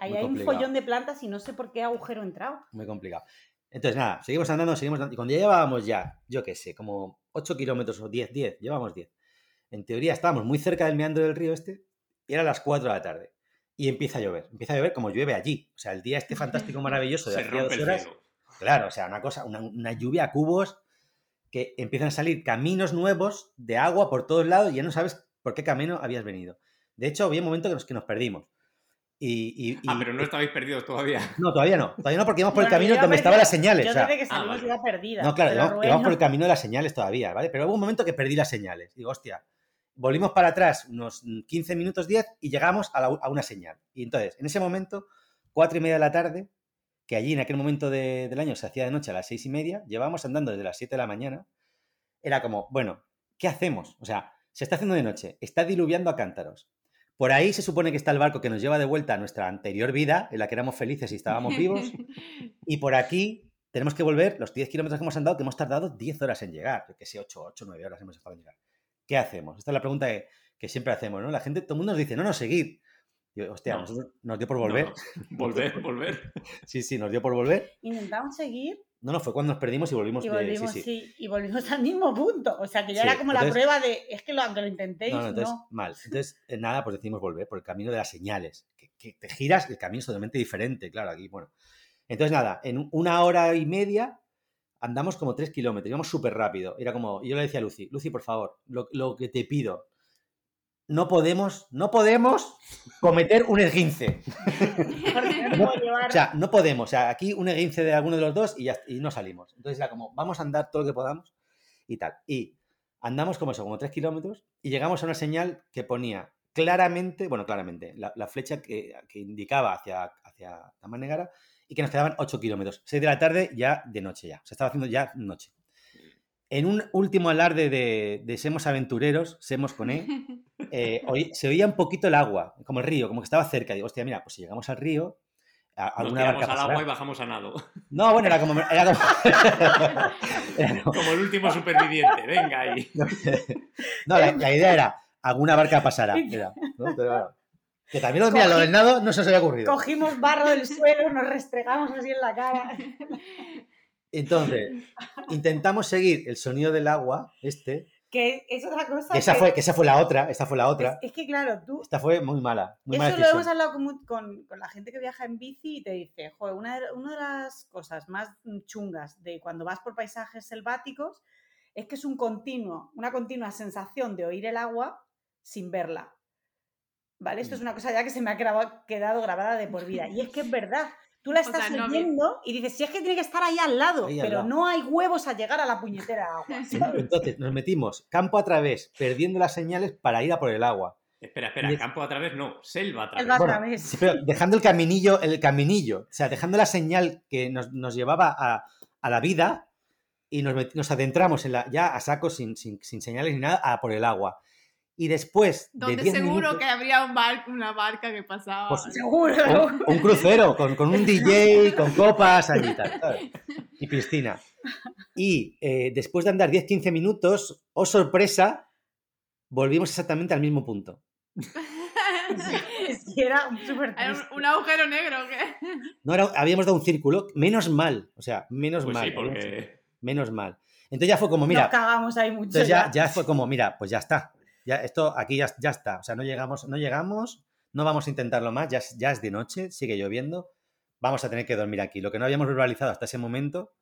D: ahí hay un follón de plantas y no sé por qué agujero he entrado.
E: Muy complicado. Entonces, nada, seguimos andando, seguimos andando. Y cuando ya llevábamos ya, yo qué sé, como 8 kilómetros o 10, 10, llevamos 10. En teoría estábamos muy cerca del meandro del río este y era las 4 de la tarde. Y empieza a llover. Empieza a llover como llueve allí. O sea, el día este fantástico, maravilloso de hace dos horas. Claro, o sea, una cosa, una, lluvia a cubos que empiezan a salir caminos nuevos de agua por todos lados y ya no sabes por qué camino habías venido. De hecho, había un momento que nos, que nos perdimos. Y,
C: ah, pero no estabais perdidos todavía.
E: No, todavía no. Todavía no, porque íbamos por el camino donde estaban las señales.
D: Yo desde que salimos ah, iba perdida.
E: No, claro, íbamos, por el camino de las señales todavía, ¿vale? Pero hubo un momento que perdí las señales. Digo, hostia, volvimos para atrás unos 15 minutos, 10 y llegamos a, una señal. Y entonces, en ese momento, cuatro y media de la tarde, que allí en aquel momento del año se hacía de noche a las seis y media, llevábamos andando desde las 7 de la mañana. Era como, bueno, ¿qué hacemos? O sea, se está haciendo de noche, está diluviando a cántaros por ahí se supone que está el barco que nos lleva de vuelta a nuestra anterior vida, en la que éramos felices y estábamos vivos. Y por aquí tenemos que volver los 10 kilómetros que hemos andado, que hemos tardado 10 horas en llegar, que sé, 8, 8, 9 horas hemos estado en llegar. ¿Qué hacemos? Esta es la pregunta que, siempre hacemos, ¿no? La gente, todo el mundo nos dice, no, no, seguir. hostia, nos dio por volver.
C: Volver, volver.
E: Sí, sí, nos dio por volver.
D: Intentamos seguir.
E: No, no, fue cuando nos perdimos y volvimos.
D: Y volvimos, sí, y volvimos al mismo punto. O sea, que ya era como la prueba de, es que lo, aunque lo intentéis, no.
E: entonces, mal. Entonces, eh, nada, pues decidimos volver por el camino de las señales. Que, que te giras, el camino es totalmente diferente, claro, aquí, bueno. Entonces, nada, en una hora y media andamos como tres kilómetros, íbamos súper rápido. Era como, yo le decía a Lucy, Lucy, por favor, lo, que te pido, no podemos, no podemos cometer un esguince. o sea, no podemos. O sea, aquí un esguince de alguno de los dos y, ya, y no salimos. Entonces era como, vamos a andar todo lo que podamos y tal. Y andamos como eso, como tres kilómetros y llegamos a una señal que ponía claramente, bueno, claramente, la, flecha que, indicaba hacia, hacia Tamanegara y que nos quedaban 8 kilómetros. 6 de la tarde ya de noche ya. Se estaba haciendo ya noche. En un último alarde de, de Semos Aventureros, Semos con E, eh, se oía un poquito el agua, como el río, como que estaba cerca. Digo, hostia, mira, pues si llegamos al río,
C: alguna Nos al agua y bajamos a nado.
E: No, bueno, era como...
C: como... el último superviviente, venga ahí.
E: no, la, idea era, alguna barca pasará. Era, ¿no? Pero bueno. Que también mira, lo del nado no se os había ocurrido.
D: Cogimos barro del suelo, nos restregamos así en la cara.
E: Entonces, intentamos seguir el sonido del agua, este.
D: Que es otra cosa.
E: esa, fue, que esa fue la otra, esta fue la otra.
D: Es, que claro, tú...
E: Esta fue muy mala.
D: eso lo hemos hablado con, con, la gente que viaja en bici y te dice, joder, una de, una de las cosas más chungas de cuando vas por paisajes selváticos es que es un continuo, una continua sensación de oír el agua sin verla. ¿vale? Esto es mm. una cosa ya que se me ha quedado, grabada de por vida. Y es que es verdad. Tú la estás oyendo y dices, si es que tiene que estar ahí al lado, pero no hay huevos a llegar a la puñetera agua.
E: Entonces nos metimos campo a través, perdiendo las señales para ir a por el agua.
C: Espera, espera, campo a través no, selva a través.
E: dejando el caminillo, el caminillo, o sea, dejando la señal que nos, llevaba a, la vida y nos, adentramos en la, ya a saco sin, sin, sin señales ni nada a por el agua y después.
B: Donde seguro que habría un una barca que pasaba. Pues,
D: seguro.
E: Un, crucero con, un DJ, con copas allí y tal. Y piscina. Y eh, después de andar 10-15 minutos, oh sorpresa, volvimos exactamente al mismo punto.
D: era súper
B: un, agujero negro, ¿qué?
E: No, era, habíamos dado un círculo, menos mal, o sea, menos pues mal. Menos mal. Entonces ya fue como, mira.
D: Nos cagamos ahí mucho.
E: Entonces ya, ya fue como, mira, pues ya está ya esto aquí ya, ya, está. O sea, no llegamos, no llegamos, no vamos a intentarlo más, ya, ya es de noche, sigue lloviendo, vamos a tener que dormir aquí. Lo que no habíamos verbalizado hasta ese momento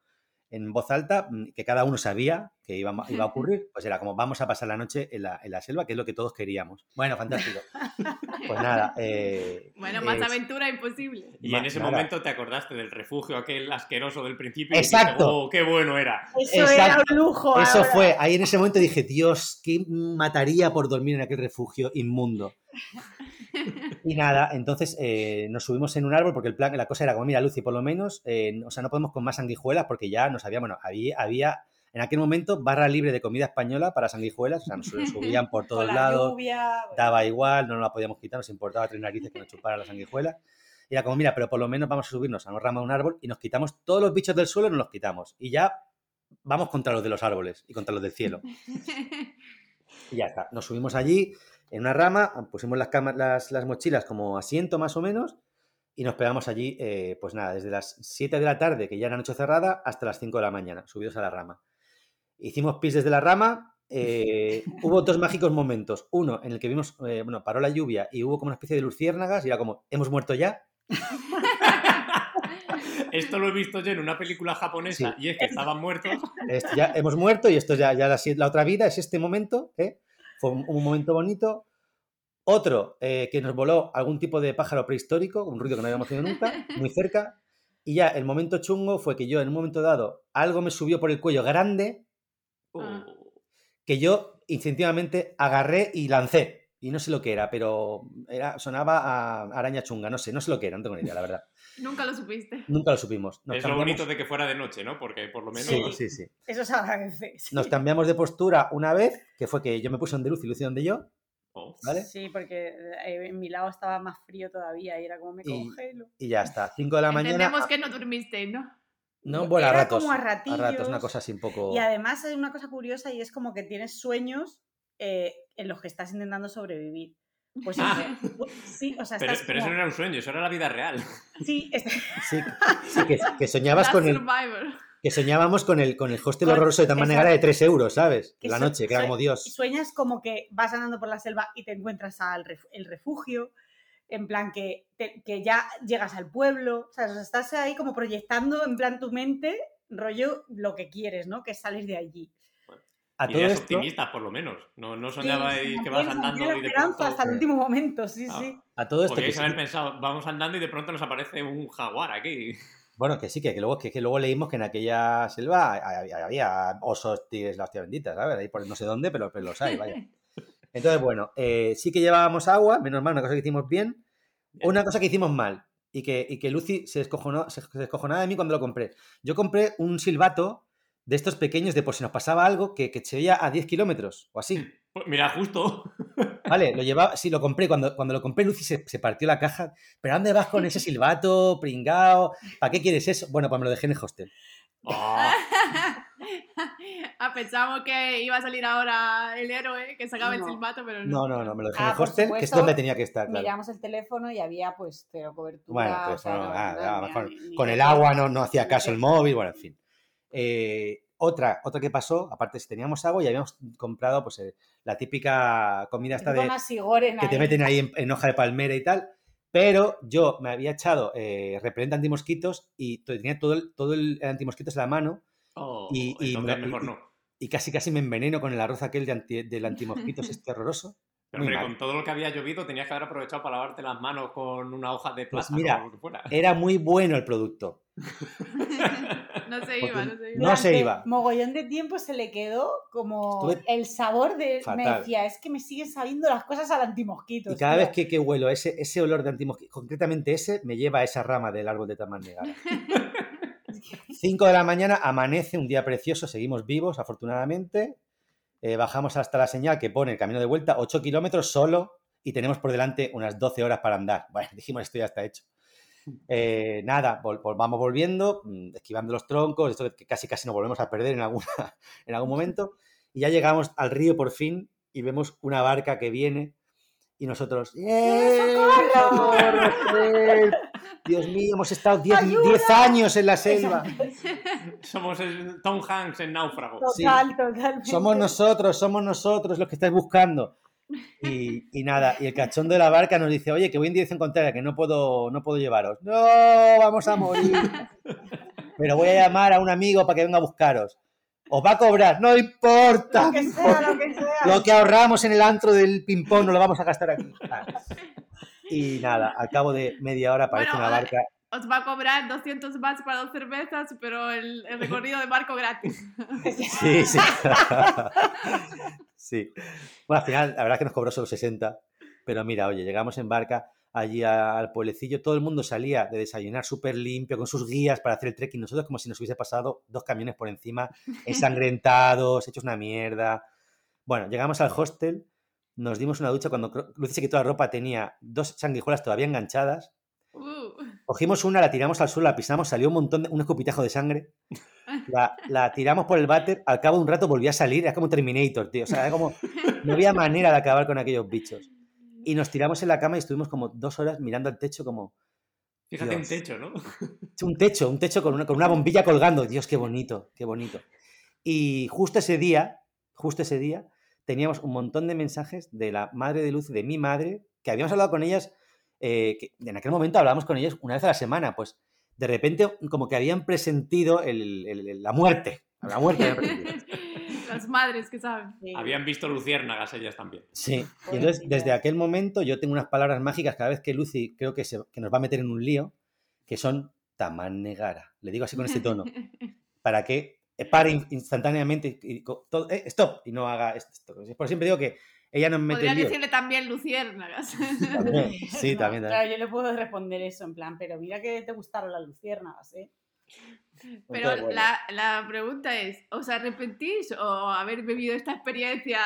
E: en voz alta, mm, que cada uno sabía que iba, iba a ocurrir, pues era como vamos a pasar la noche en la, en la selva, que es lo que todos queríamos. Bueno, fantástico. Pues nada. Eh,
B: bueno, más aventura imposible.
C: Y en ese momento te acordaste del refugio aquel asqueroso del principio.
E: Exacto.
C: oh, qué bueno era.
D: Eso era un lujo.
E: Eso fue. Ahí en ese momento dije, Dios, ¿qué mataría por dormir en aquel refugio inmundo? Y nada, entonces eh, nos subimos en un árbol porque el plan, la cosa era como, mira, Lucy, por lo menos, eh, o sea, no podemos con más sanguijuelas porque ya nos había, bueno, había, había en aquel momento barra libre de comida española para sanguijuelas, o sea, nos subían por todos lados, daba igual, no nos la podíamos quitar, nos importaba tres narices que nos chupara la sanguijuela. Y era como, mira, pero por lo menos vamos a subirnos a una rama de un árbol y nos quitamos todos los bichos del suelo, nos los quitamos. Y ya vamos contra los de los árboles y contra los del cielo. Y ya está, nos subimos allí, en una rama, pusimos las, las, mochilas como asiento más o menos y nos pegamos allí, eh, pues nada, desde las 7 de la tarde, que ya era noche cerrada, hasta las 5 de la mañana, subidos a la rama. Hicimos pis desde la rama, eh, hubo dos mágicos momentos. Uno en el que vimos, eh, bueno, paró la lluvia y hubo como una especie de luciérnagas y era como, ¿hemos muerto ya?
C: Esto lo he visto yo en una película japonesa y es que estaban muertos.
E: ya hemos muerto y esto ya, ya la, la, otra vida es este momento, ¿eh? Fue un, momento bonito. Otro, eh, que nos voló algún tipo de pájaro prehistórico, un ruido que no habíamos tenido nunca, muy cerca. Y ya el momento chungo fue que yo en un momento dado algo me subió por el cuello grande
B: ah.
E: que yo instintivamente agarré y lancé. Y no sé lo que era, pero era, sonaba a araña chunga, no sé, no sé lo que era, no tengo ni idea, la verdad.
B: Nunca lo supiste.
E: Nunca lo supimos.
C: es lo bonito de que fuera de noche, ¿no? Porque por lo menos.
E: Sí, sí, sí.
D: Eso se agradece.
E: Nos cambiamos de postura una vez, que fue que yo me puse donde Luz y Lucy donde yo. Oh. ¿Vale?
D: Sí, porque eh, en mi lado estaba más frío todavía y era como me congelo.
E: Y ya está, 5 de la mañana.
B: Entendemos que no dormiste, ¿no?
E: No, bueno, a ratos. Como a, ratos, una cosa así un poco.
D: Y además hay una cosa curiosa y es como que tienes sueños eh, en los que estás intentando sobrevivir. Pues ah.
C: sí, o sea, pero, pero eso no era un sueño, eso era la vida real.
D: Sí,
E: sí, que, soñabas con el. Que soñábamos con el, con el hostel horroroso de tan manera de 3 euros, ¿sabes? la noche, que era como Dios.
D: Sueñas como que vas andando por la selva y te encuentras al el refugio, en plan que, que ya llegas al pueblo, o sea, estás ahí como proyectando en plan tu mente, rollo, lo que quieres, ¿no? Que sales de allí.
C: A todos optimistas, por lo menos. No, no soñaba que vas andando y de
D: pronto... hasta el último momento, sí, ah, sí.
E: A todo esto.
C: Podríais haber pensado, vamos andando y de pronto nos aparece un jaguar aquí.
E: Bueno, que sí, que, luego, que, luego leímos que en aquella selva había, osos, tigres, la hostia bendita, ¿sabes? Ahí por no sé dónde, pero, pero los hay, vaya. Entonces, bueno, eh, sí que llevábamos agua, menos mal, una cosa que hicimos bien. Una cosa que hicimos mal y que, y que Lucy se descojonó, se, descojonaba de mí cuando lo compré. Yo compré un silbato de estos pequeños de por si nos pasaba algo que, que se veía a 10 kilómetros o así.
C: Pues mira, justo.
E: Vale, lo llevaba, sí, lo compré. Cuando, cuando lo compré, Lucy se, se partió la caja. ¿Pero dónde vas con ese silbato, pringao? ¿Para qué quieres eso? Bueno, pues me lo dejé en el hostel.
B: Oh. Ah, pensamos que iba a salir ahora el héroe, que sacaba el silbato, pero no.
E: No, no, no, me lo dejé en el ah, hostel, que es donde tenía que estar.
D: Claro. Miramos el teléfono y había pues cero cobertura. Bueno, pues,
E: no, con, el agua no, no hacía caso el móvil, bueno, en fin. Eh, otra, otra que pasó, aparte si teníamos agua y habíamos comprado pues eh, la típica comida esta de que te meten ahí en, hoja de palmera y tal. Pero yo me había echado eh, repelente antimosquitos y tenía todo el, todo el antimosquitos en la mano
C: Oh, y, mejor no.
E: Y, casi casi me enveneno con el arroz aquel de del antimosquitos este horroroso.
C: Pero con todo lo que había llovido tenías que haber aprovechado para lavarte las manos con una hoja de
E: pues
C: plátano.
E: mira, era muy bueno el producto.
B: no se iba, no se iba.
E: No se iba.
D: Mogollón de tiempo se le quedó como el sabor de... Me decía, es que me siguen sabiendo las cosas al antimosquito.
E: Y cada vez que, que, huelo ese, ese olor de antimosquitos, concretamente ese, me lleva a esa rama del árbol de negada 5 de la mañana, amanece, un día precioso, seguimos vivos, afortunadamente. Eh, bajamos hasta la señal que pone el camino de vuelta, 8 kilómetros solo, y tenemos por delante unas 12 horas para andar. Bueno, dijimos, esto ya está hecho. Eh, nada, vamos volviendo, mm, esquivando los troncos, esto que casi casi nos volvemos a perder en, alguna, en algún momento, y ya llegamos al río por fin y vemos una barca que viene y nosotros, ¡Eh, Dios mío, hemos estado 10 años en la selva.
C: Somos el Tom Hanks en náufrago.
D: Total, totalmente.
E: Somos nosotros, somos nosotros los que estáis buscando. Y, y, nada, y el cachón de la barca nos dice, oye, que voy en dirección contraria, que no puedo, no puedo llevaros. No, vamos a morir. Pero voy a llamar a un amigo para que venga a buscaros os va a cobrar, no importa.
D: Lo que sea, lo que sea.
E: Lo que ahorramos en el antro del ping-pong no lo vamos a gastar aquí. Y nada, al cabo de media hora aparece una barca.
B: Os va a cobrar 200 bats para dos cervezas, pero el, recorrido de barco gratis.
E: Sí, sí. sí. Bueno, al final, la verdad es que nos cobró solo 60. Pero mira, oye, llegamos en barca allí al pueblecillo, todo el mundo salía de desayunar súper limpio, con sus guías para hacer el trekking. Nosotros como si nos hubiese pasado dos camiones por encima, ensangrentados, hechos una mierda. Bueno, llegamos al hostel, nos dimos una ducha cuando Lucy se quitó la ropa, tenía dos sanguijuelas todavía enganchadas. Uh. Cogimos una, la tiramos al suelo, la pisamos, salió un montón de, un escupitajo de sangre. La, la, tiramos por el váter, al cabo de un rato volvió a salir, era como Terminator, tío. O sea, era como, no había manera de acabar con aquellos bichos. Y nos tiramos en la cama y estuvimos como dos horas mirando al techo como...
C: Fíjate un techo, ¿no?
E: Un techo, un techo con una, con una bombilla colgando. Dios, qué bonito, qué bonito. Y justo ese día, justo ese día, teníamos un montón de mensajes de la madre de Luz y de mi madre, que habíamos hablado con ellas, eh, que en aquel momento hablábamos con ellas una vez a la semana, pues de repente como que habían presentido la muerte, la muerte.
B: Las madres que saben.
C: Habían visto luciérnagas ellas también.
E: Sí, y entonces desde aquel momento yo tengo unas palabras mágicas cada vez que Lucy creo que, se, que nos va a meter en un lío, que son tamanegara. Le digo así con este tono. para que pare instantáneamente y, todo, eh, stop y no haga esto. Por siempre digo que ella nos mete
B: Podrían decirle también luciérnagas.
E: Sí, también,
D: Claro, yo le puedo responder eso en plan, pero mira que te gustaron las luciérnagas, ¿eh?
B: Pero la, pregunta es, ¿os arrepentís o haber vivido esta experiencia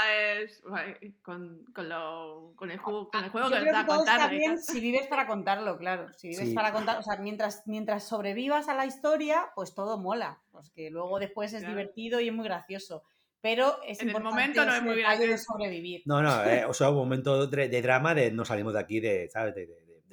B: con, el juego, con el juego
D: que os contar? bien si vives para contarlo, claro. Si vives para contar, o sea, mientras, mientras sobrevivas a la historia, pues todo mola. Pues que luego después es divertido y es muy gracioso. Pero es
B: en el momento no es muy gracioso.
D: sobrevivir.
E: No, no, eh, o sea, un momento de, drama de no salimos de aquí de, ¿sabes? De,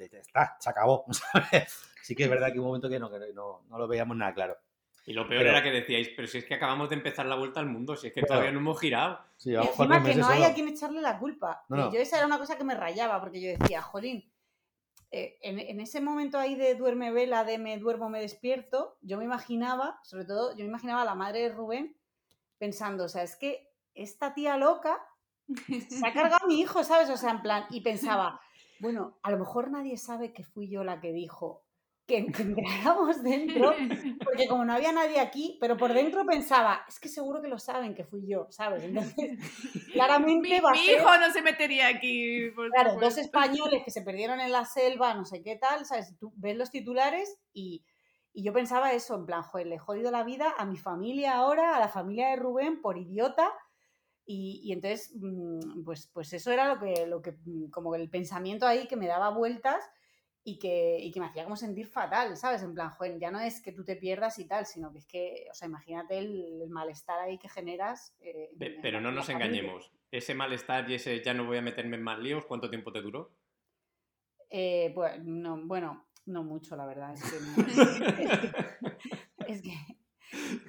E: está, se acabó. Sí que es verdad que un momento que no, no, lo veíamos nada claro.
C: Y lo peor era que decíais, pero si es que acabamos de empezar la vuelta al mundo, si es que todavía no hemos girado.
D: y encima que no hay a quien echarle la culpa. Yo esa era una cosa que me rayaba, porque yo decía, jolín, eh, en, ese momento ahí de duerme vela, de me duermo, me despierto, yo me imaginaba, sobre todo, yo me imaginaba a la madre de Rubén pensando, o sea, es que esta tía loca se ha cargado a mi hijo, ¿sabes? O sea, en plan, y pensaba, bueno, a lo mejor nadie sabe que fui yo la que dijo que, entráramos dentro, porque como no había nadie aquí, pero por dentro pensaba, es que seguro que lo saben que fui yo, ¿sabes? Entonces, claramente
B: mi, mi hijo no se metería aquí.
D: claro, dos españoles que se perdieron en la selva, no sé qué tal, ¿sabes? Tú ves los titulares y, y yo pensaba eso, en plan, joder, le he jodido la vida a mi familia ahora, a la familia de Rubén, por idiota, y, entonces, mm, pues, pues eso era lo que, lo que, mm, como el pensamiento ahí que me daba vueltas y que, y que me hacía como sentir fatal, ¿sabes? En plan, joder, ya no es que tú te pierdas y tal, sino que es que, o sea, imagínate el, malestar ahí que generas.
C: Eh, pero no nos engañemos, ese malestar y ese ya no voy a meterme en más líos, ¿cuánto tiempo te duró?
D: Eh, pues, no, bueno, no mucho, la verdad. Es que,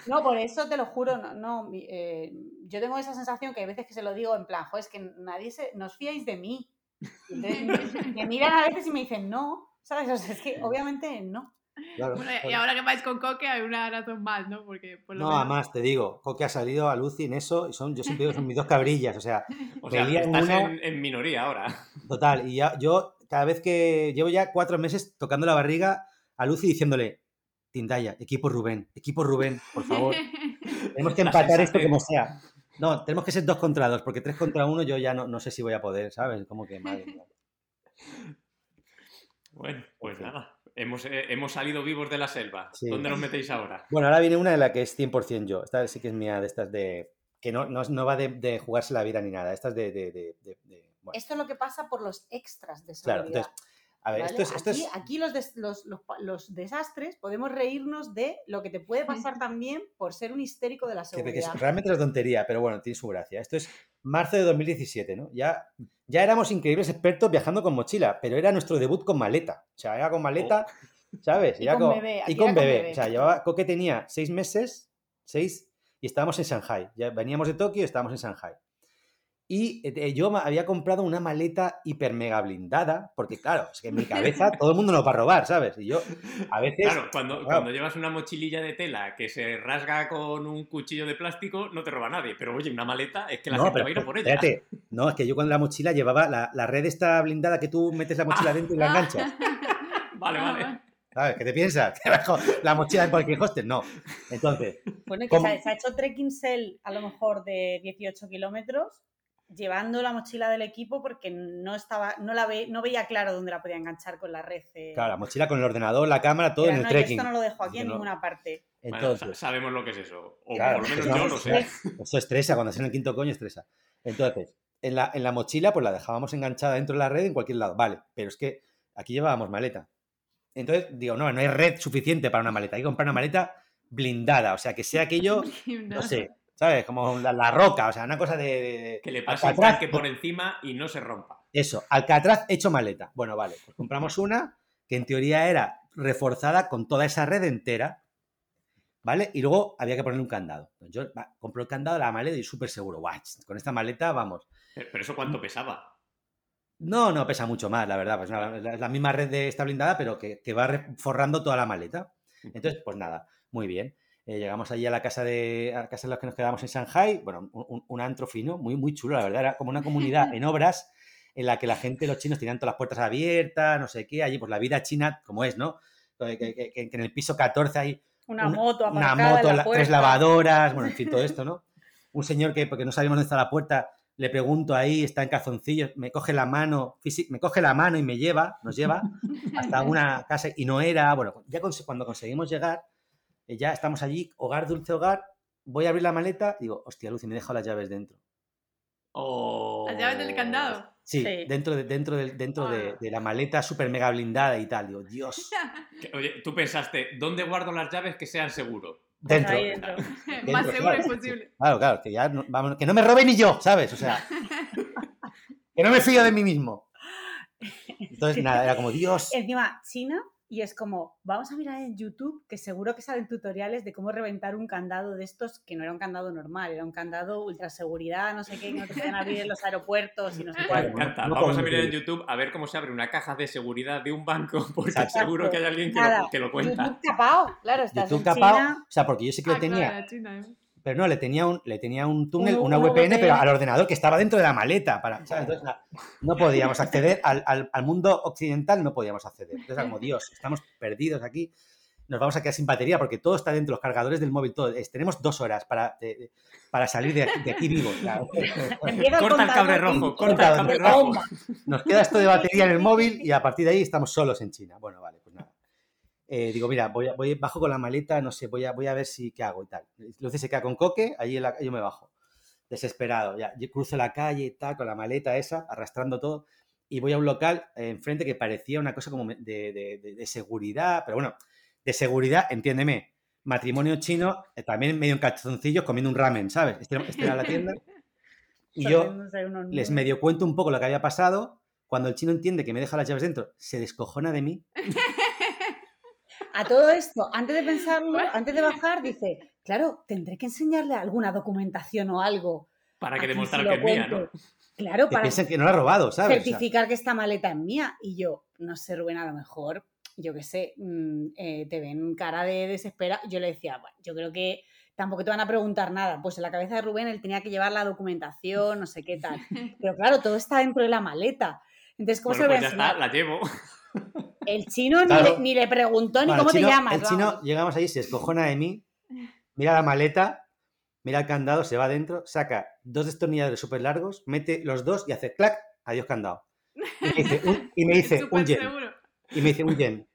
D: no, por eso te lo juro, no, no eh, yo tengo esa sensación que hay veces que se lo digo en plan, es que nadie se, no os fiáis de mí. me miran a veces y me dicen no, ¿sabes? O sea, es que obviamente no.
B: y ahora que vais con Coque hay una razón más, ¿no? Porque
E: no, además te digo, Coque ha salido a Lucy en eso y son, yo siempre digo, son mis dos cabrillas, o sea,
C: o sea estás en, en, minoría ahora.
E: Total, y ya, yo cada vez que llevo ya cuatro meses tocando la barriga a Lucy diciéndole, Tindaya, equipo Rubén, equipo Rubén, por favor. tenemos que empatar esto como sea. No, tenemos que ser dos contra dos, porque tres contra uno yo ya no, no sé si voy a poder, ¿sabes? Como que madre
C: Bueno, pues nada. Hemos, eh, hemos, salido vivos de la selva. ¿Dónde nos metéis ahora?
E: Bueno, ahora viene una de la que es 100% yo. Esta sí que es mía, de estas de. que no, no, va de, jugarse la vida ni nada. Esta es de.
D: Esto es lo que pasa por los extras de seguridad. Claro, entonces, aquí, los, desastres podemos reírnos de lo que te puede pasar también por ser un histérico de la seguridad.
E: realmente es tontería, pero bueno, tiene su gracia. Esto es marzo de 2017, ¿no? Ya, ya éramos increíbles expertos viajando con mochila, pero era nuestro debut con maleta. O sea, era con maleta, oh. ¿sabes?
D: Y, con, bebé.
E: Y con bebé. O sea, llevaba, Coque tenía seis meses, seis, y estábamos en Shanghai. Ya veníamos de Tokio y estábamos en Shanghai. Y eh, yo había comprado una maleta hiper mega blindada, porque claro, es que en mi cabeza todo el mundo nos va a robar, ¿sabes? Y yo a veces...
C: Claro, cuando, cuando llevas una mochililla de tela que se rasga con un cuchillo de plástico, no te roba nadie. Pero oye, una maleta es que la gente va a ir por ella. Espérate.
E: No, es que yo con la mochila llevaba la, red esta blindada que tú metes la mochila dentro y la enganchas.
C: vale, vale.
E: ¿Sabes? ¿Qué te piensas? ¿Que bajo la mochila de cualquier hostel? No. Entonces.
D: Bueno, que se ha hecho trekking cell a lo mejor de 18 kilómetros llevando la mochila del equipo porque no estaba, no la ve, no veía claro dónde la podía enganchar con la red. Eh.
E: Claro, la mochila con el ordenador, la cámara, todo en el trekking.
D: Esto no lo dejo aquí en ninguna parte.
C: Entonces, sabemos lo que es eso. O por lo menos yo lo sé.
E: Eso estresa, cuando es en el quinto coño estresa. Entonces, en la, en la mochila, pues la dejábamos enganchada dentro de la red en cualquier lado. Vale, pero es que aquí llevábamos maleta. Entonces, digo, no, no hay red suficiente para una maleta. Hay que comprar una maleta blindada. O sea, que sea aquello, no sé, ¿sabes? Como la, roca, o sea, una cosa de...
C: que le pase el que por encima y no se rompa.
E: Eso, Alcatraz hecho maleta. Bueno, vale, pues compramos una que en teoría era reforzada con toda esa red entera, ¿vale? Y luego había que ponerle un candado. Pues yo compro el candado de la maleta y súper seguro, guay, con esta maleta vamos.
C: ¿Pero eso cuánto pesaba?
E: No, no pesa mucho más, la verdad. Pues es la misma red de esta blindada, pero que, que va forrando toda la maleta. Entonces, pues nada, muy bien. Eh, llegamos allí a la casa de a casa en los que nos quedamos en Shanghai, bueno, un, un, antro fino, muy, muy chulo, la verdad, era como una comunidad en obras en la que la gente, los chinos tenían todas las puertas abiertas, no sé qué, allí pues la vida china como es, ¿no? Que, en el piso 14 hay
D: una, moto,
E: una moto, tres lavadoras, bueno, en fin, todo esto, ¿no? Un señor que, porque no sabíamos dónde está la puerta, le pregunto ahí, está en calzoncillos, me coge la mano, me coge la mano y me lleva, nos lleva hasta una casa y no era, bueno, ya cuando conseguimos llegar, eh, ya estamos allí, hogar, dulce hogar, voy a abrir la maleta, digo, hostia, Lucy, me he dejado las llaves dentro.
B: ¿Las llaves del candado?
E: Sí, dentro, de, dentro, de, dentro de, la maleta súper mega blindada y tal. Digo, Dios.
C: Oye, tú pensaste, ¿dónde guardo las llaves que sean seguro?
E: Dentro.
B: Más seguro imposible.
E: Claro, claro, que ya no, vamos, que no me robe ni yo, ¿sabes? O sea, que no me fío de mí mismo. Entonces, nada, era como, Dios.
D: Encima, China y es como, vamos a mirar en YouTube, que seguro que salen tutoriales de cómo reventar un candado de estos, que no era un candado normal, era un candado ultra seguridad, no sé qué, no te pueden abrir en los aeropuertos y no sé cuál.
C: Me encanta. vamos a mirar en YouTube a ver cómo se abre una caja de seguridad de un banco, porque seguro que hay alguien que, lo, que lo, cuenta.
D: YouTube capao, claro, estás
E: YouTube en China. o sea, porque yo sí que lo ah, tenía. ¿eh? Pero no, le tenía un, le tenía un túnel, una, VPN, pero al ordenador que estaba dentro de la maleta. Para, Entonces, no, podíamos acceder al, mundo occidental, no podíamos acceder. Entonces, como Dios, estamos perdidos aquí, nos vamos a quedar sin batería porque todo está dentro, los cargadores del móvil, todo. tenemos dos horas para, para salir de, aquí vivos.
C: corta el cable rojo, corta el cable rojo.
E: Nos queda esto de batería en el móvil y a partir de ahí estamos solos en China. Bueno, vale, pues. Eh, digo, mira, voy, voy, bajo con la maleta, no sé, voy a, voy a ver si qué hago y tal. Lucy se queda con coque, allí yo me bajo. Desesperado, ya. Yo cruzo la calle y tal, con la maleta esa, arrastrando todo, y voy a un local enfrente que parecía una cosa como de, seguridad, pero bueno, de seguridad, entiéndeme, matrimonio chino, eh, también medio en calzoncillos comiendo un ramen, ¿sabes? Este, este era la tienda. Y yo les medio cuento un poco lo que había pasado. Cuando el chino entiende que me deja las llaves dentro, se descojona de mí.
D: A todo esto, antes de pensarlo, antes de bajar, dice, claro, tendré que enseñarle alguna documentación o algo.
C: Para que demostrar que es mía, ¿no?
D: Claro,
E: para que no la ha robado, ¿sabes?
D: Certificar que esta maleta es mía. Y yo, no sé, Rubén, a lo mejor, yo qué sé, mm, eh, te ven cara de desespera. Yo le decía, bueno, yo creo que tampoco te van a preguntar nada. Pues en la cabeza de Rubén él tenía que llevar la documentación, no sé qué tal. Pero claro, todo está dentro de la maleta. Entonces, ¿cómo se
C: lo pues ya está, la llevo.
D: El chino ni, le, preguntó ni cómo te llamas.
E: El chino, llegamos ahí, se escojona de mí, mira la maleta, mira el candado, se va adentro, saca dos destornilladores súper largos, mete los dos y hace clac, adiós candado. Y me dice, un, yen. Y me dice un yen.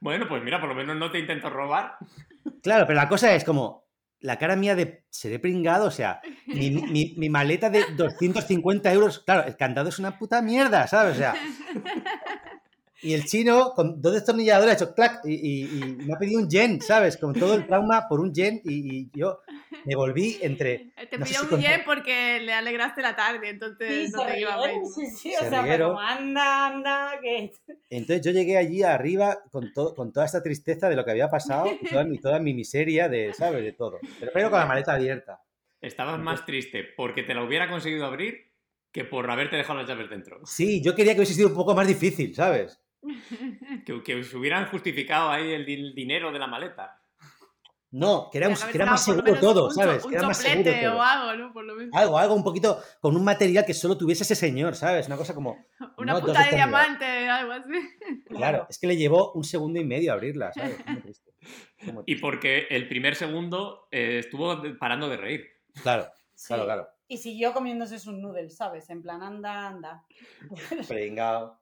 C: Bueno, pues mira, por lo menos no te intento robar.
E: Claro, pero la cosa es como, la cara mía de seré pringado, o sea, mi, mi, maleta de 250 euros, claro, el candado es una puta mierda, ¿sabes? O sea, y el chino, con dos destornilladores, ha hecho clac y, me ha pedido un yen, ¿sabes? Con todo el trauma por un yen y, yo me volví entre...
B: Te pidió un yen porque le alegraste la tarde, entonces no te iba a ver.
D: Sí, sí, o sea, pero anda, anda, que...
E: Entonces yo llegué allí arriba con, todo, con toda esta tristeza de lo que había pasado y toda, mi, toda mi miseria de, ¿sabes? De todo. Pero, pero con la maleta abierta.
C: Estabas más triste porque te la hubiera conseguido abrir que por haberte dejado las llaves dentro.
E: Sí, yo quería que hubiese sido un poco más difícil, ¿sabes?
C: que, que se hubieran justificado ahí el, dinero de la maleta.
E: No, que era, más seguro todo, ¿sabes?
B: Un,
E: que era más
B: seguro o algo, ¿no? Por lo menos.
E: Algo, algo un poquito con un material que solo tuviese ese señor, ¿sabes? Una cosa como.
B: Una puta de diamante, algo así.
E: Claro, es que le llevó un segundo y medio abrirla, ¿sabes?
C: Y porque el primer segundo eh, estuvo parando de reír.
E: Claro, claro, claro.
D: Y siguió comiéndose sus noodles, ¿sabes? En plan, anda, anda.
E: Pringao.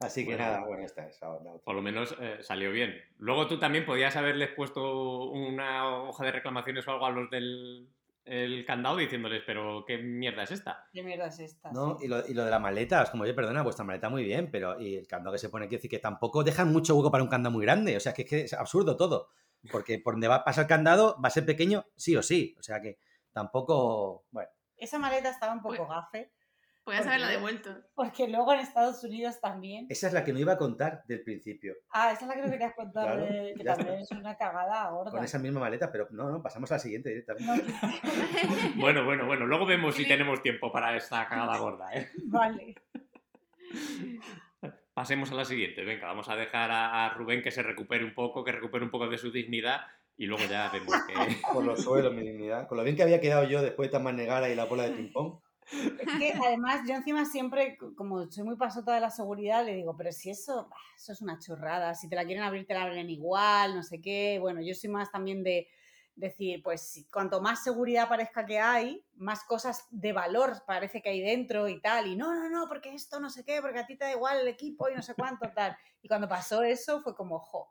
E: Así que nada, bueno, esta es.
C: Por lo menos eh, salió bien. Luego tú también podías haberles puesto una hoja de reclamaciones o algo a los del candado diciéndoles, pero ¿qué mierda es esta?
D: ¿Qué mierda es esta?
E: No, y, lo, y, lo, de la maleta, es como, oye, perdona, vuestra maleta muy bien, pero y el candado que se pone aquí, decir que tampoco dejan mucho hueco para un candado muy grande. O sea, que es, que es absurdo todo. Porque por donde va a pasar el candado va a ser pequeño, sí o sí. O sea que tampoco. Bueno.
D: Esa maleta estaba un poco gafe
B: Puedes haberla devuelto.
D: Porque luego en Estados Unidos también.
E: Esa es la que no iba a contar del principio.
D: Ah, esa es la que no querías contar, que también es una cagada gorda.
E: Con esa misma maleta, pero no, no, pasamos a la siguiente directamente.
C: bueno, bueno, bueno, luego vemos si tenemos tiempo para esta cagada gorda, ¿eh?
D: Vale.
C: Pasemos a la siguiente. Venga, vamos a dejar a, Rubén que se recupere un poco, que recupere un poco de su dignidad y luego ya vemos que...
E: Por los suelos, mi dignidad. Con lo bien que había quedado yo después de tan Negara y la bola de ping-pong.
D: Es que además yo encima siempre, como soy muy pasota de la seguridad, le digo, pero si eso, eso es una chorrada, si te la quieren abrir, te la abren igual, no sé qué. Bueno, yo soy más también de decir, pues cuanto más seguridad parezca que hay, más cosas de valor parece que hay dentro y tal. Y no, no, no, porque esto no sé qué, porque a ti te da igual el equipo y no sé cuánto, tal. Y cuando pasó eso fue como, jo.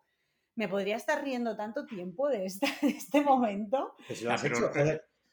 D: ¿Me podría estar riendo tanto tiempo de este, este momento?
C: Pues ah,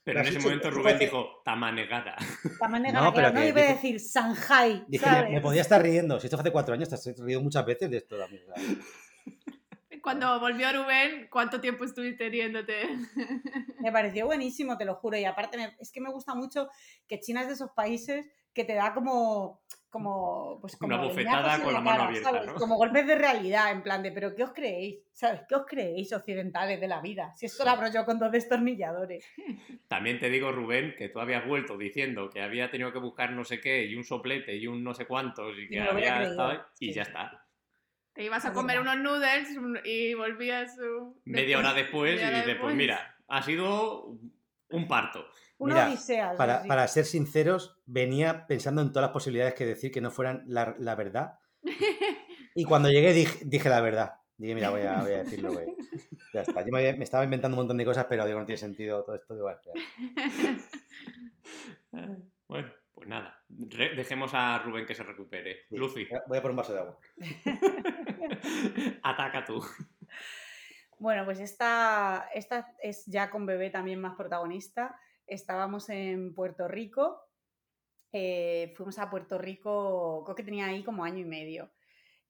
C: pero, en ese momento Rubén dijo Tamanegada.
D: Tamanegada, no, pero no iba a decir Shanghai.
E: me, podía estar riendo. Si esto hace cuatro años, te has reído muchas veces de esto también.
B: Cuando volvió Rubén, ¿cuánto tiempo estuviste riéndote?
D: Me pareció buenísimo, te lo juro. Y aparte, es que me gusta mucho que China es de esos países que te da como como, pues como
C: una bofetada con la, mano abierta,
D: Como golpes de realidad, en plan de, pero ¿qué os creéis? ¿Sabes? ¿Qué os creéis occidentales de la vida? Si esto lo abro yo con dos destornilladores.
C: También te digo, Rubén, que tú habías vuelto diciendo que había tenido que buscar no sé qué y un soplete y un no sé cuántos y que había estado y ya está.
B: Te ibas a comer unos noodles y volvías
C: media hora después y dices, pues mira, ha sido un parto.
E: Mira, para, para, ser sinceros, venía pensando en todas las posibilidades que decir que no fueran la, la verdad. Y cuando llegué dije, dije, la verdad. Dije, mira, voy a, voy a decirlo, güey. Ya está. Yo me, me, estaba inventando un montón de cosas, pero digo, no tiene sentido todo esto. Digo,
C: bueno, pues nada. dejemos a Rubén que se recupere. Lucy.
E: Voy a por un vaso de agua.
C: Ataca tú.
D: Bueno, pues esta, esta es ya con bebé también más protagonista estábamos en Puerto Rico. Eh, fuimos a Puerto Rico, creo que tenía ahí como año y medio.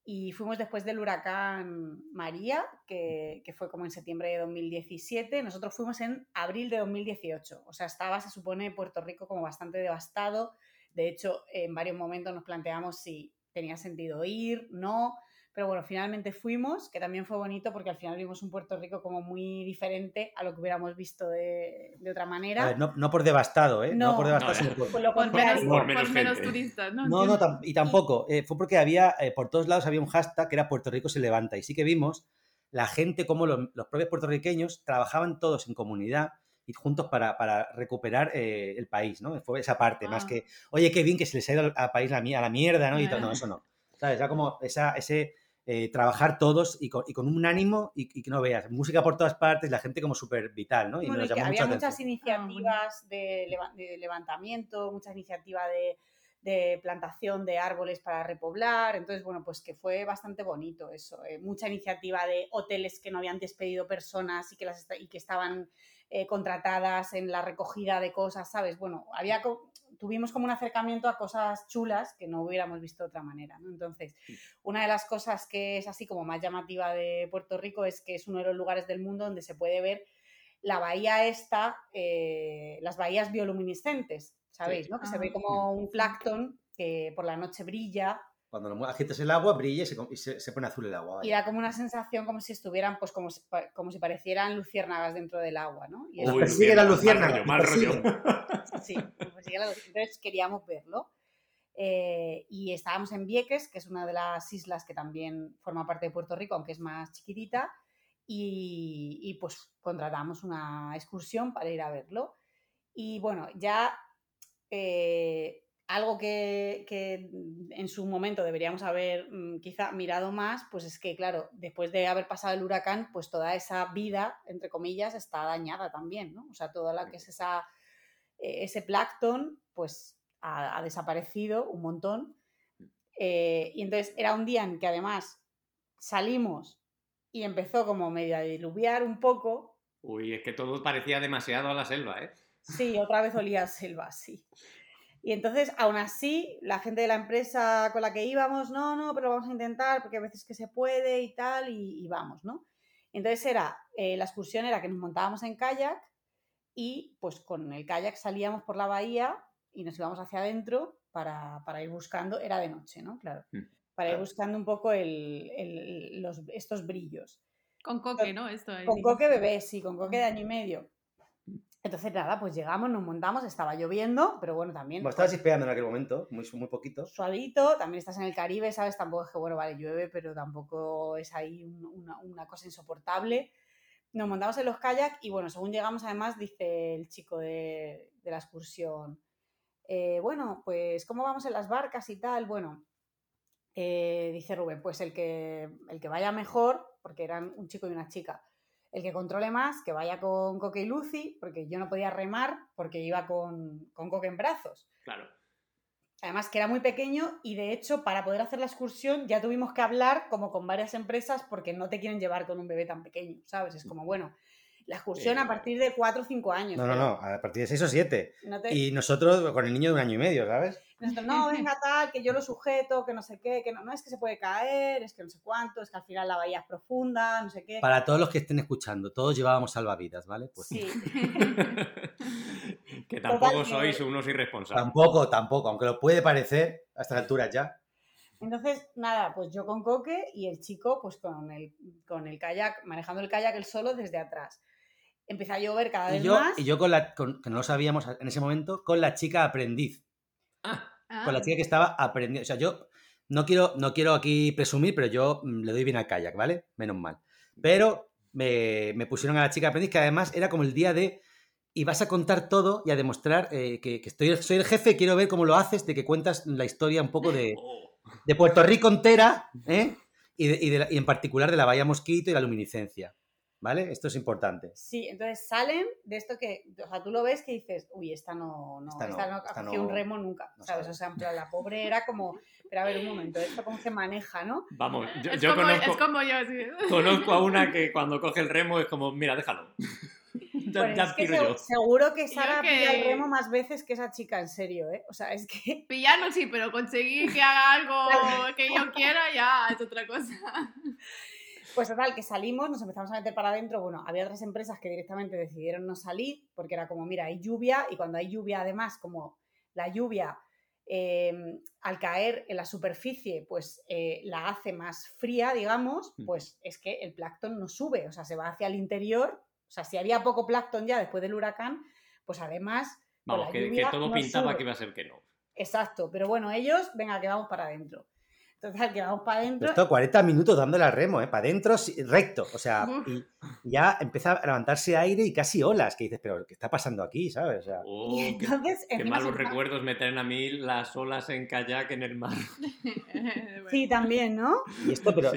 D: Y fuimos después del huracán María, que, que, fue como en septiembre de 2017. Nosotros fuimos en abril de 2018. O sea, estaba, se supone, Puerto Rico como bastante devastado. De hecho, en varios momentos nos planteamos si tenía sentido ir, no. Pero bueno, finalmente fuimos, que también fue bonito porque al final vimos un Puerto Rico como muy diferente a lo que hubiéramos visto de, de otra manera.
E: no, por devastado, ¿eh? No, por devastado,
B: sino por, menos, turistas, ¿no?
E: No, no, y tampoco. Eh, fue porque había, eh, por todos lados había un hashtag que era Puerto Rico se levanta. Y sí que vimos la gente, como los, los propios puertorriqueños, trabajaban todos en comunidad y juntos para, para recuperar eh, el país, ¿no? Fue esa parte, más ah. que, oye, qué bien que se les ha ido al, país la, a la mierda, ¿no? Y no, eso no. ¿Sabes? Ya como esa, ese eh, trabajar todos y con, un ánimo y, que no veas. Música por todas partes, la gente como súper vital, ¿no?
D: Y, había muchas iniciativas de, levantamiento, mucha iniciativa de, plantación de árboles para repoblar. Entonces, bueno, pues que fue bastante bonito eso. Eh, mucha iniciativa de hoteles que no habían despedido personas y que, las, y que estaban eh, contratadas en la recogida de cosas, ¿sabes? Bueno, había tuvimos como un acercamiento a cosas chulas que no hubiéramos visto de otra manera, ¿no? Entonces, una de las cosas que es así como más llamativa de Puerto Rico es que es uno de los lugares del mundo donde se puede ver la bahía esta, eh, las bahías bioluminiscentes, ¿sabéis? ¿no? Que se ve ah, como un plancton que por la noche brilla
E: cuando agitas el agua, brilla y, se, pone azul el agua.
D: Y da como una sensación como si estuvieran, pues como si, como si parecieran luciérnagas dentro del agua, ¿no?
E: Y Uy, persigue la luciérnaga.
D: Mal rollo, Sí, entonces queríamos verlo. Eh, y estábamos en Vieques, que es una de las islas que también forma parte de Puerto Rico, aunque es más chiquitita, y, y pues contratamos una excursión para ir a verlo. Y bueno, ya eh, algo que, en su momento deberíamos haber mm, quizá mirado más, pues es que, claro, después de haber pasado el huracán, pues toda esa vida, entre comillas, está dañada también, ¿no? O sea, toda la que es esa, e, ese plancton, pues ha, desaparecido un montón. Eh, y entonces era un día en que además salimos y empezó como medio a diluviar un poco.
C: Uy, es que todo parecía demasiado a la selva, ¿eh?
D: Sí, otra vez olía a selva, sí. Y entonces, aún así, la gente de la empresa con la que íbamos, no, no, pero vamos a intentar porque a veces que se puede y tal, y, vamos, ¿no? Entonces era, eh, la excursión era que nos montábamos en kayak y pues con el kayak salíamos por la bahía y nos íbamos hacia adentro para, ir buscando, era de noche, ¿no? Claro, mm, para ir buscando un poco los, estos brillos.
B: Con coque, ¿no? Esto
D: Con coque bebé, sí, con coque de año y medio. Entonces, nada, pues llegamos, nos montamos, estaba lloviendo, pero bueno, también.
E: Bueno, estabas esperando en aquel momento, muy, muy poquito.
D: Suavito, también estás en el Caribe, ¿sabes? Tampoco es que, bueno, vale, llueve, pero tampoco es ahí una, cosa insoportable. Nos montamos en los kayaks y, bueno, según llegamos, además, dice el chico de, la excursión, eh, bueno, pues, ¿cómo vamos en las barcas y tal? Bueno, eh, dice Rubén, pues el que, el que vaya mejor, porque eran un chico y una chica el que controle más, que vaya con Coque y Lucy, porque yo no podía remar porque iba con, con Coque en brazos.
C: Claro.
D: Además que era muy pequeño y de hecho para poder hacer la excursión ya tuvimos que hablar como con varias empresas porque no te quieren llevar con un bebé tan pequeño, ¿sabes? Es como, bueno, la excursión a partir de 4 o 5 años.
E: No, no, no, a partir de 6 o 7. Y nosotros con el niño de un año y medio, ¿sabes?
D: no, venga tal, que yo lo sujeto, que no sé qué, que no, no es que se puede caer, es que no sé cuánto, es que al final la bahía es profunda, no sé qué.
E: Para todos los que estén escuchando, todos llevábamos salvavidas, ¿vale?
D: Pues sí.
C: que tampoco sois unos irresponsables.
E: Tampoco, tampoco, aunque lo puede parecer a estas alturas ya.
D: Entonces, nada, pues yo con Coque y el chico, pues con el, con el kayak, manejando el kayak él solo desde atrás. Empieza a llover cada vez más.
E: Y yo con la, que no lo sabíamos en ese momento, con la chica aprendiz. Ah. Con la chica que estaba aprendiendo. O sea, yo no quiero, no quiero aquí presumir, pero yo mm, le doy bien al kayak, ¿vale? Menos mal. Pero me, pusieron a la chica aprendiz, que además era como el día de y vas a contar todo y a demostrar eh, que, estoy, soy el jefe, quiero ver cómo lo haces, de que cuentas la historia un poco de, de Puerto Rico entera, ¿eh? y, y, en particular de la Bahía Mosquito y la luminiscencia. ¿Vale? Esto es importante.
D: Sí, entonces salen de esto que, o sea, tú lo ves que dices, uy, esta no, no, esta no, un remo nunca, ¿sabes? O sea, la pobre era como, pero a ver un momento, esto cómo se maneja, ¿no?
C: Vamos, yo, conozco,
B: como yo,
C: conozco a una que cuando coge el remo es como, mira, déjalo.
D: ya, yo. seguro que Sara pilla el remo más veces que esa chica, en serio, ¿eh? O sea, es que...
B: Pillarlo sí, pero conseguir que haga algo que yo quiera ya es otra cosa.
D: Pues total, que salimos, nos empezamos a meter para adentro. Bueno, había otras empresas que directamente decidieron no salir porque era como, mira, hay lluvia y cuando hay lluvia, además, como la lluvia em, al caer en la superficie, pues eh, la hace más fría, digamos, mm. pues es que el plancton no sube, o sea, se va hacia el interior. O sea, si había poco plancton ya después del huracán, pues además.
C: Vamos, que, todo pintaba que iba a ser que no.
D: Exacto, pero bueno, ellos, venga, que vamos para adentro. Total, que vamos para adentro.
E: Esto 40 minutos dándole al remo, ¿eh? Para adentro, recto. O sea, y ya empieza a levantarse aire y casi olas. Que dices, pero ¿qué está pasando aquí? ¿Sabes?
C: Oh, qué, malos recuerdos me traen a mí las olas en kayak en el mar.
D: sí, también, ¿no?
E: Y esto, pero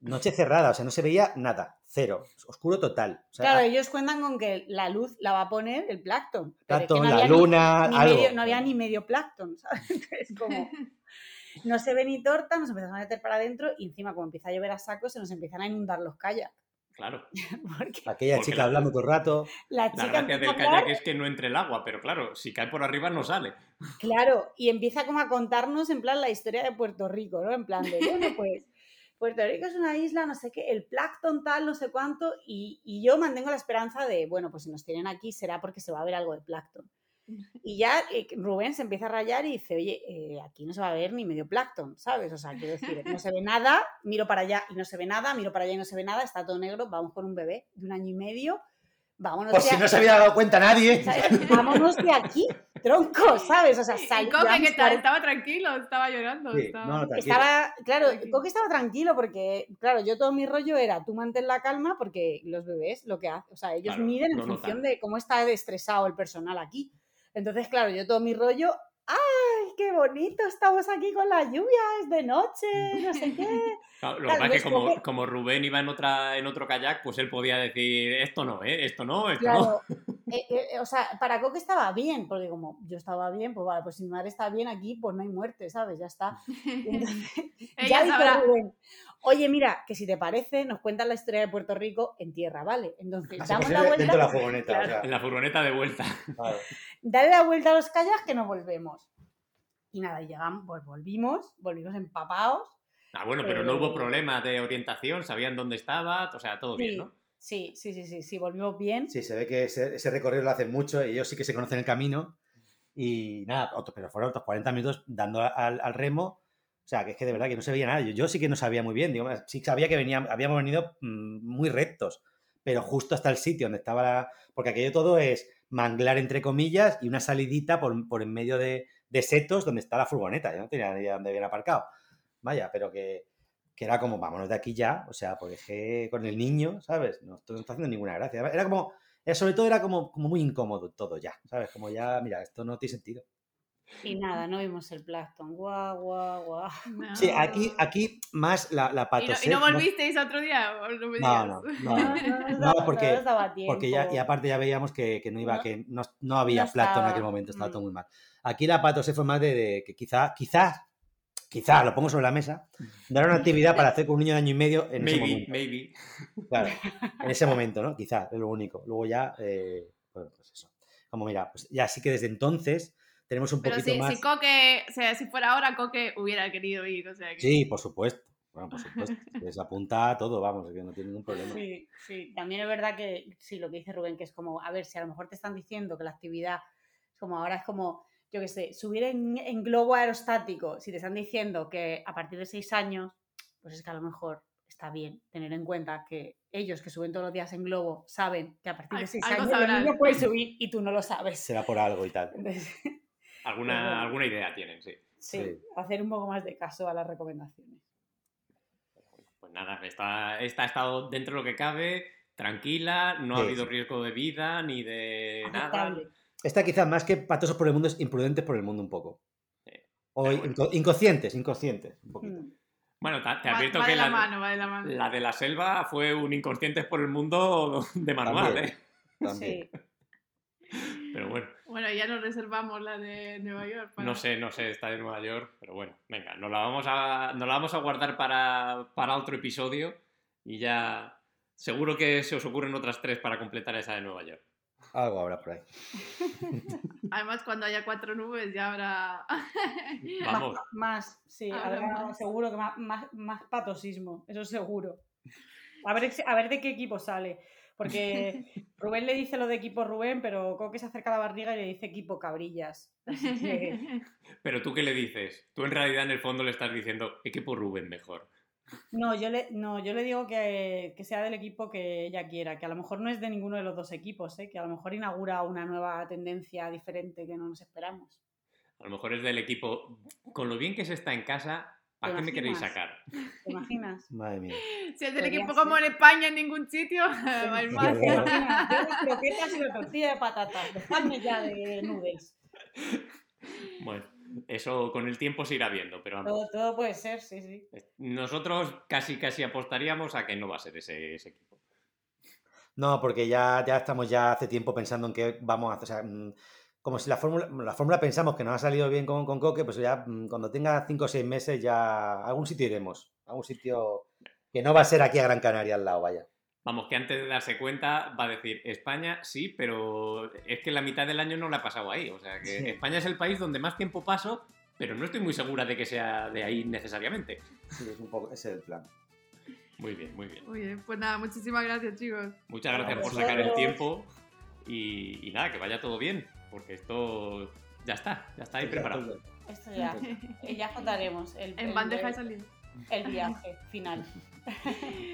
E: noche cerrada, o sea, no se veía nada. Cero. Oscuro total.
D: claro, ellos cuentan con que la luz la va a poner el plancton.
E: Plancton, la luna,
D: no había ni medio plancton, ¿sabes? Es como no se ve ni torta, nos empezamos a meter para adentro y encima, como empieza a llover a saco, se nos empiezan a inundar los kayaks.
C: Claro.
E: Aquella chica hablando todo el rato.
C: La, chica gracia del kayak es que no entre el agua, pero claro, si cae por arriba no sale.
D: Claro, y empieza como a contarnos en plan la historia de Puerto Rico, ¿no? En plan de, bueno, pues Puerto Rico es una isla, no sé qué, el plancton tal, no sé cuánto, y, y yo mantengo la esperanza de, bueno, pues si nos tienen aquí será porque se va a ver algo de plancton. Y ya eh, Rubén se empieza a rayar y dice, oye, eh, aquí no se va a ver ni medio plancton, ¿sabes? O sea, quiero decir, no se ve nada, miro para allá y no se ve nada, miro para allá y no se ve nada, está todo negro, vamos con un bebé de un año y medio, vámonos
E: Por si no se había dado cuenta nadie.
D: Vámonos de aquí, tronco, ¿sabes? O sea,
B: sal, Coque, ¿qué tal? Estaba tranquilo, estaba llorando.
D: estaba... claro, Coque estaba tranquilo porque, claro, yo todo mi rollo era, tú mantén la calma porque los bebés lo que hacen, o sea, ellos miden en función de cómo está estresado el personal aquí. Entonces, claro, yo todo mi rollo, ¡ay, qué bonito! Estamos aquí con la lluvia, es de noche, no sé qué.
C: lo que pasa es que como, Rubén iba en, otra, en otro kayak, pues él podía decir, esto no, ¿eh? Esto no, esto no.
D: Eh, eh, o sea, para Coque estaba bien, porque como yo estaba bien, pues vale, pues si mi madre está bien aquí, pues no hay muerte, ¿sabes? Ya está. ya dice Rubén, oye, mira, que si te parece, nos cuentan la historia de Puerto Rico en tierra, ¿vale? Entonces, damos la vuelta.
E: Dentro de la furgoneta,
C: En la furgoneta de vuelta.
D: Dale la vuelta a los kayaks que nos volvemos. Y nada, llegamos, pues volvimos, volvimos empapados.
C: Ah, bueno, pero no hubo problema de orientación, sabían dónde estaba, o sea, todo bien, ¿no?
D: Sí, sí, sí, sí, sí, volvimos bien.
E: Sí, se ve que ese, recorrido lo hacen mucho, ellos sí que se conocen el camino. Y nada, pero fueron otros 40 minutos dando al, remo. O sea, que es que de verdad que no se veía nada. Yo, sí que no sabía muy bien. Digo, sí sabía que venía, habíamos venido mm, muy rectos, pero justo hasta el sitio donde estaba la... Porque aquello todo es manglar entre comillas y una salidita por, por en medio de, de, setos donde está la furgoneta. Yo no tenía ni idea dónde habían aparcado. Vaya, pero que, que era como, vámonos de aquí ya, o sea, porque con el niño, ¿sabes? No, no está haciendo ninguna gracia. Era como, eh, sobre todo era como, como muy incómodo todo ya, ¿sabes? Como ya, mira, esto no tiene sentido.
D: Y nada, no vimos el plancton. Guau, guau, guau.
E: Sí, aquí, aquí más la, la
B: ¿Y no, volvisteis otro día?
E: No, no, no, no, porque, porque ya, y aparte ya veíamos que, que no iba, que no, no había plancton en aquel momento, estaba todo mm. muy mal. Aquí la patosé fue más de, de que quizá, quizás quizás lo pongo sobre la mesa, dar una actividad para hacer con un niño de año y medio en ese momento.
C: Maybe.
E: Claro, en ese momento, ¿no? Quizás, es lo único. Luego ya, eh, bueno, pues eso. Como mira, pues ya sí que desde entonces tenemos un poquito
B: si,
E: más...
B: Si Coque, o sea, si fuera ahora, Coque hubiera querido ir, o sea
E: Sí, por supuesto. Bueno, por supuesto. Les apunta todo, vamos, que no tiene ningún problema.
D: Sí, sí. También es verdad que, sí, lo que dice Rubén, que es como, a ver, si a lo mejor te están diciendo que la actividad, como ahora es como yo qué sé, subir en, globo aerostático, si te están diciendo que a partir de seis años, pues es que a lo mejor está bien tener en cuenta que ellos que suben todos los días en globo saben que a partir de seis años el niño puede subir y tú no lo sabes.
E: Será por algo y tal.
C: alguna, alguna idea tienen, sí.
D: sí. hacer un poco más de caso a las recomendaciones.
C: Pues nada, está, está estado dentro de lo que cabe, tranquila, no ha habido riesgo de vida ni de nada.
E: Esta quizás más que patosos por el mundo es imprudentes por el mundo un poco. O inconscientes, inconscientes, un poquito.
C: Bueno, te, advierto que la, la, de la selva fue un inconscientes por el mundo de manual, ¿eh?
D: Sí.
C: Pero bueno.
B: Bueno, ya nos reservamos la de Nueva York.
C: No sé, no sé, está de Nueva York, pero bueno, venga, nos la vamos a, nos la vamos a guardar para, para otro episodio y ya seguro que se os ocurren otras tres para completar esa de Nueva York.
E: Algo habrá por ahí.
B: Además, cuando haya cuatro nubes ya habrá...
C: Vamos.
D: Más, sí, seguro que más, más, patosismo, eso seguro. A ver, a ver de qué equipo sale. Porque Rubén le dice lo de equipo Rubén, pero Coque se acerca a la barriga y le dice equipo cabrillas.
C: Pero tú qué le dices? Tú en realidad en el fondo le estás diciendo equipo Rubén mejor.
D: No, yo le, no, yo le digo que, sea del equipo que ella quiera, que a lo mejor no es de ninguno de los dos equipos, ¿eh? que a lo mejor inaugura una nueva tendencia diferente que no nos esperamos.
C: A lo mejor es del equipo, con lo bien que se está en casa, ¿para qué me queréis sacar?
D: ¿Te imaginas?
E: Madre mía.
B: Si es del equipo como en España en ningún sitio, más
D: mal. Yo las croquetas y la tortilla de patatas, dejadme ya de nubes.
C: Bueno. Eso con el tiempo se irá viendo, pero
D: todo, puede ser, sí, sí.
C: Nosotros casi casi apostaríamos a que no va a ser ese, equipo.
E: No, porque ya, ya estamos ya hace tiempo pensando en que vamos a hacer. Mm, como si la fórmula, la fórmula pensamos que nos ha salido bien con, con Coque, pues ya mm, cuando tenga 5 o 6 meses ya a algún sitio iremos. A algún sitio que no va a ser aquí a Gran Canaria al lado, vaya.
C: Vamos, que antes de darse cuenta va a decir España sí, pero es que la mitad del año no la ha pasado ahí. O sea, que España es el país donde más tiempo paso, pero no estoy muy segura de que sea de ahí necesariamente.
E: Sí, es un poco, ese es el plan.
C: Muy bien, muy bien.
B: Muy bien, pues nada, muchísimas gracias, chicos.
C: Muchas gracias por sacar el tiempo y, nada, que vaya todo bien, porque esto ya está, ya está ahí preparado.
D: Esto ya, ya contaremos.
B: El, en bandeja de salida.
D: El viaje final.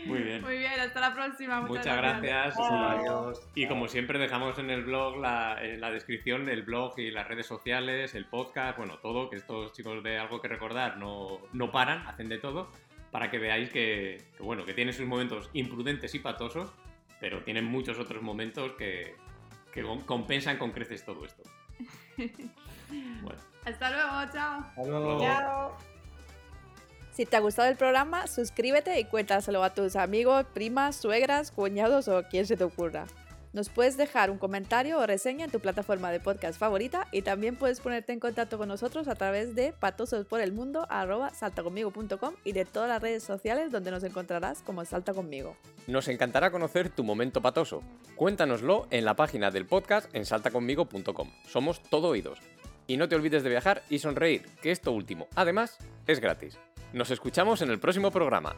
C: Muy bien.
B: Muy bien, hasta la próxima.
C: Muchas, gracias. Adiós. Y como siempre dejamos en el blog, la, en la descripción, el blog y las redes sociales, el podcast, bueno, todo, que estos chicos de algo que recordar no, no paran, hacen de todo, para que veáis que, bueno, que tienen sus momentos imprudentes y patosos, pero tienen muchos otros momentos que, que compensan con creces todo esto.
B: Bueno. Hasta luego, chao.
E: Hasta luego.
D: Chao.
A: Si te ha gustado el programa, suscríbete y cuéntaselo a tus amigos, primas, suegras, cuñados o quien se te ocurra. Nos puedes dejar un comentario o reseña en tu plataforma de podcast favorita y también puedes ponerte en contacto con nosotros a través de patososporelmundo.saltaconmigo.com y de todas las redes sociales donde nos encontrarás como Salta Conmigo.
C: Nos encantará conocer tu momento patoso. Cuéntanoslo en la página del podcast en saltaconmigo.com. Somos todo oídos. Y no te olvides de viajar y sonreír, que esto último, además, es gratis. Nos escuchamos en el próximo programa.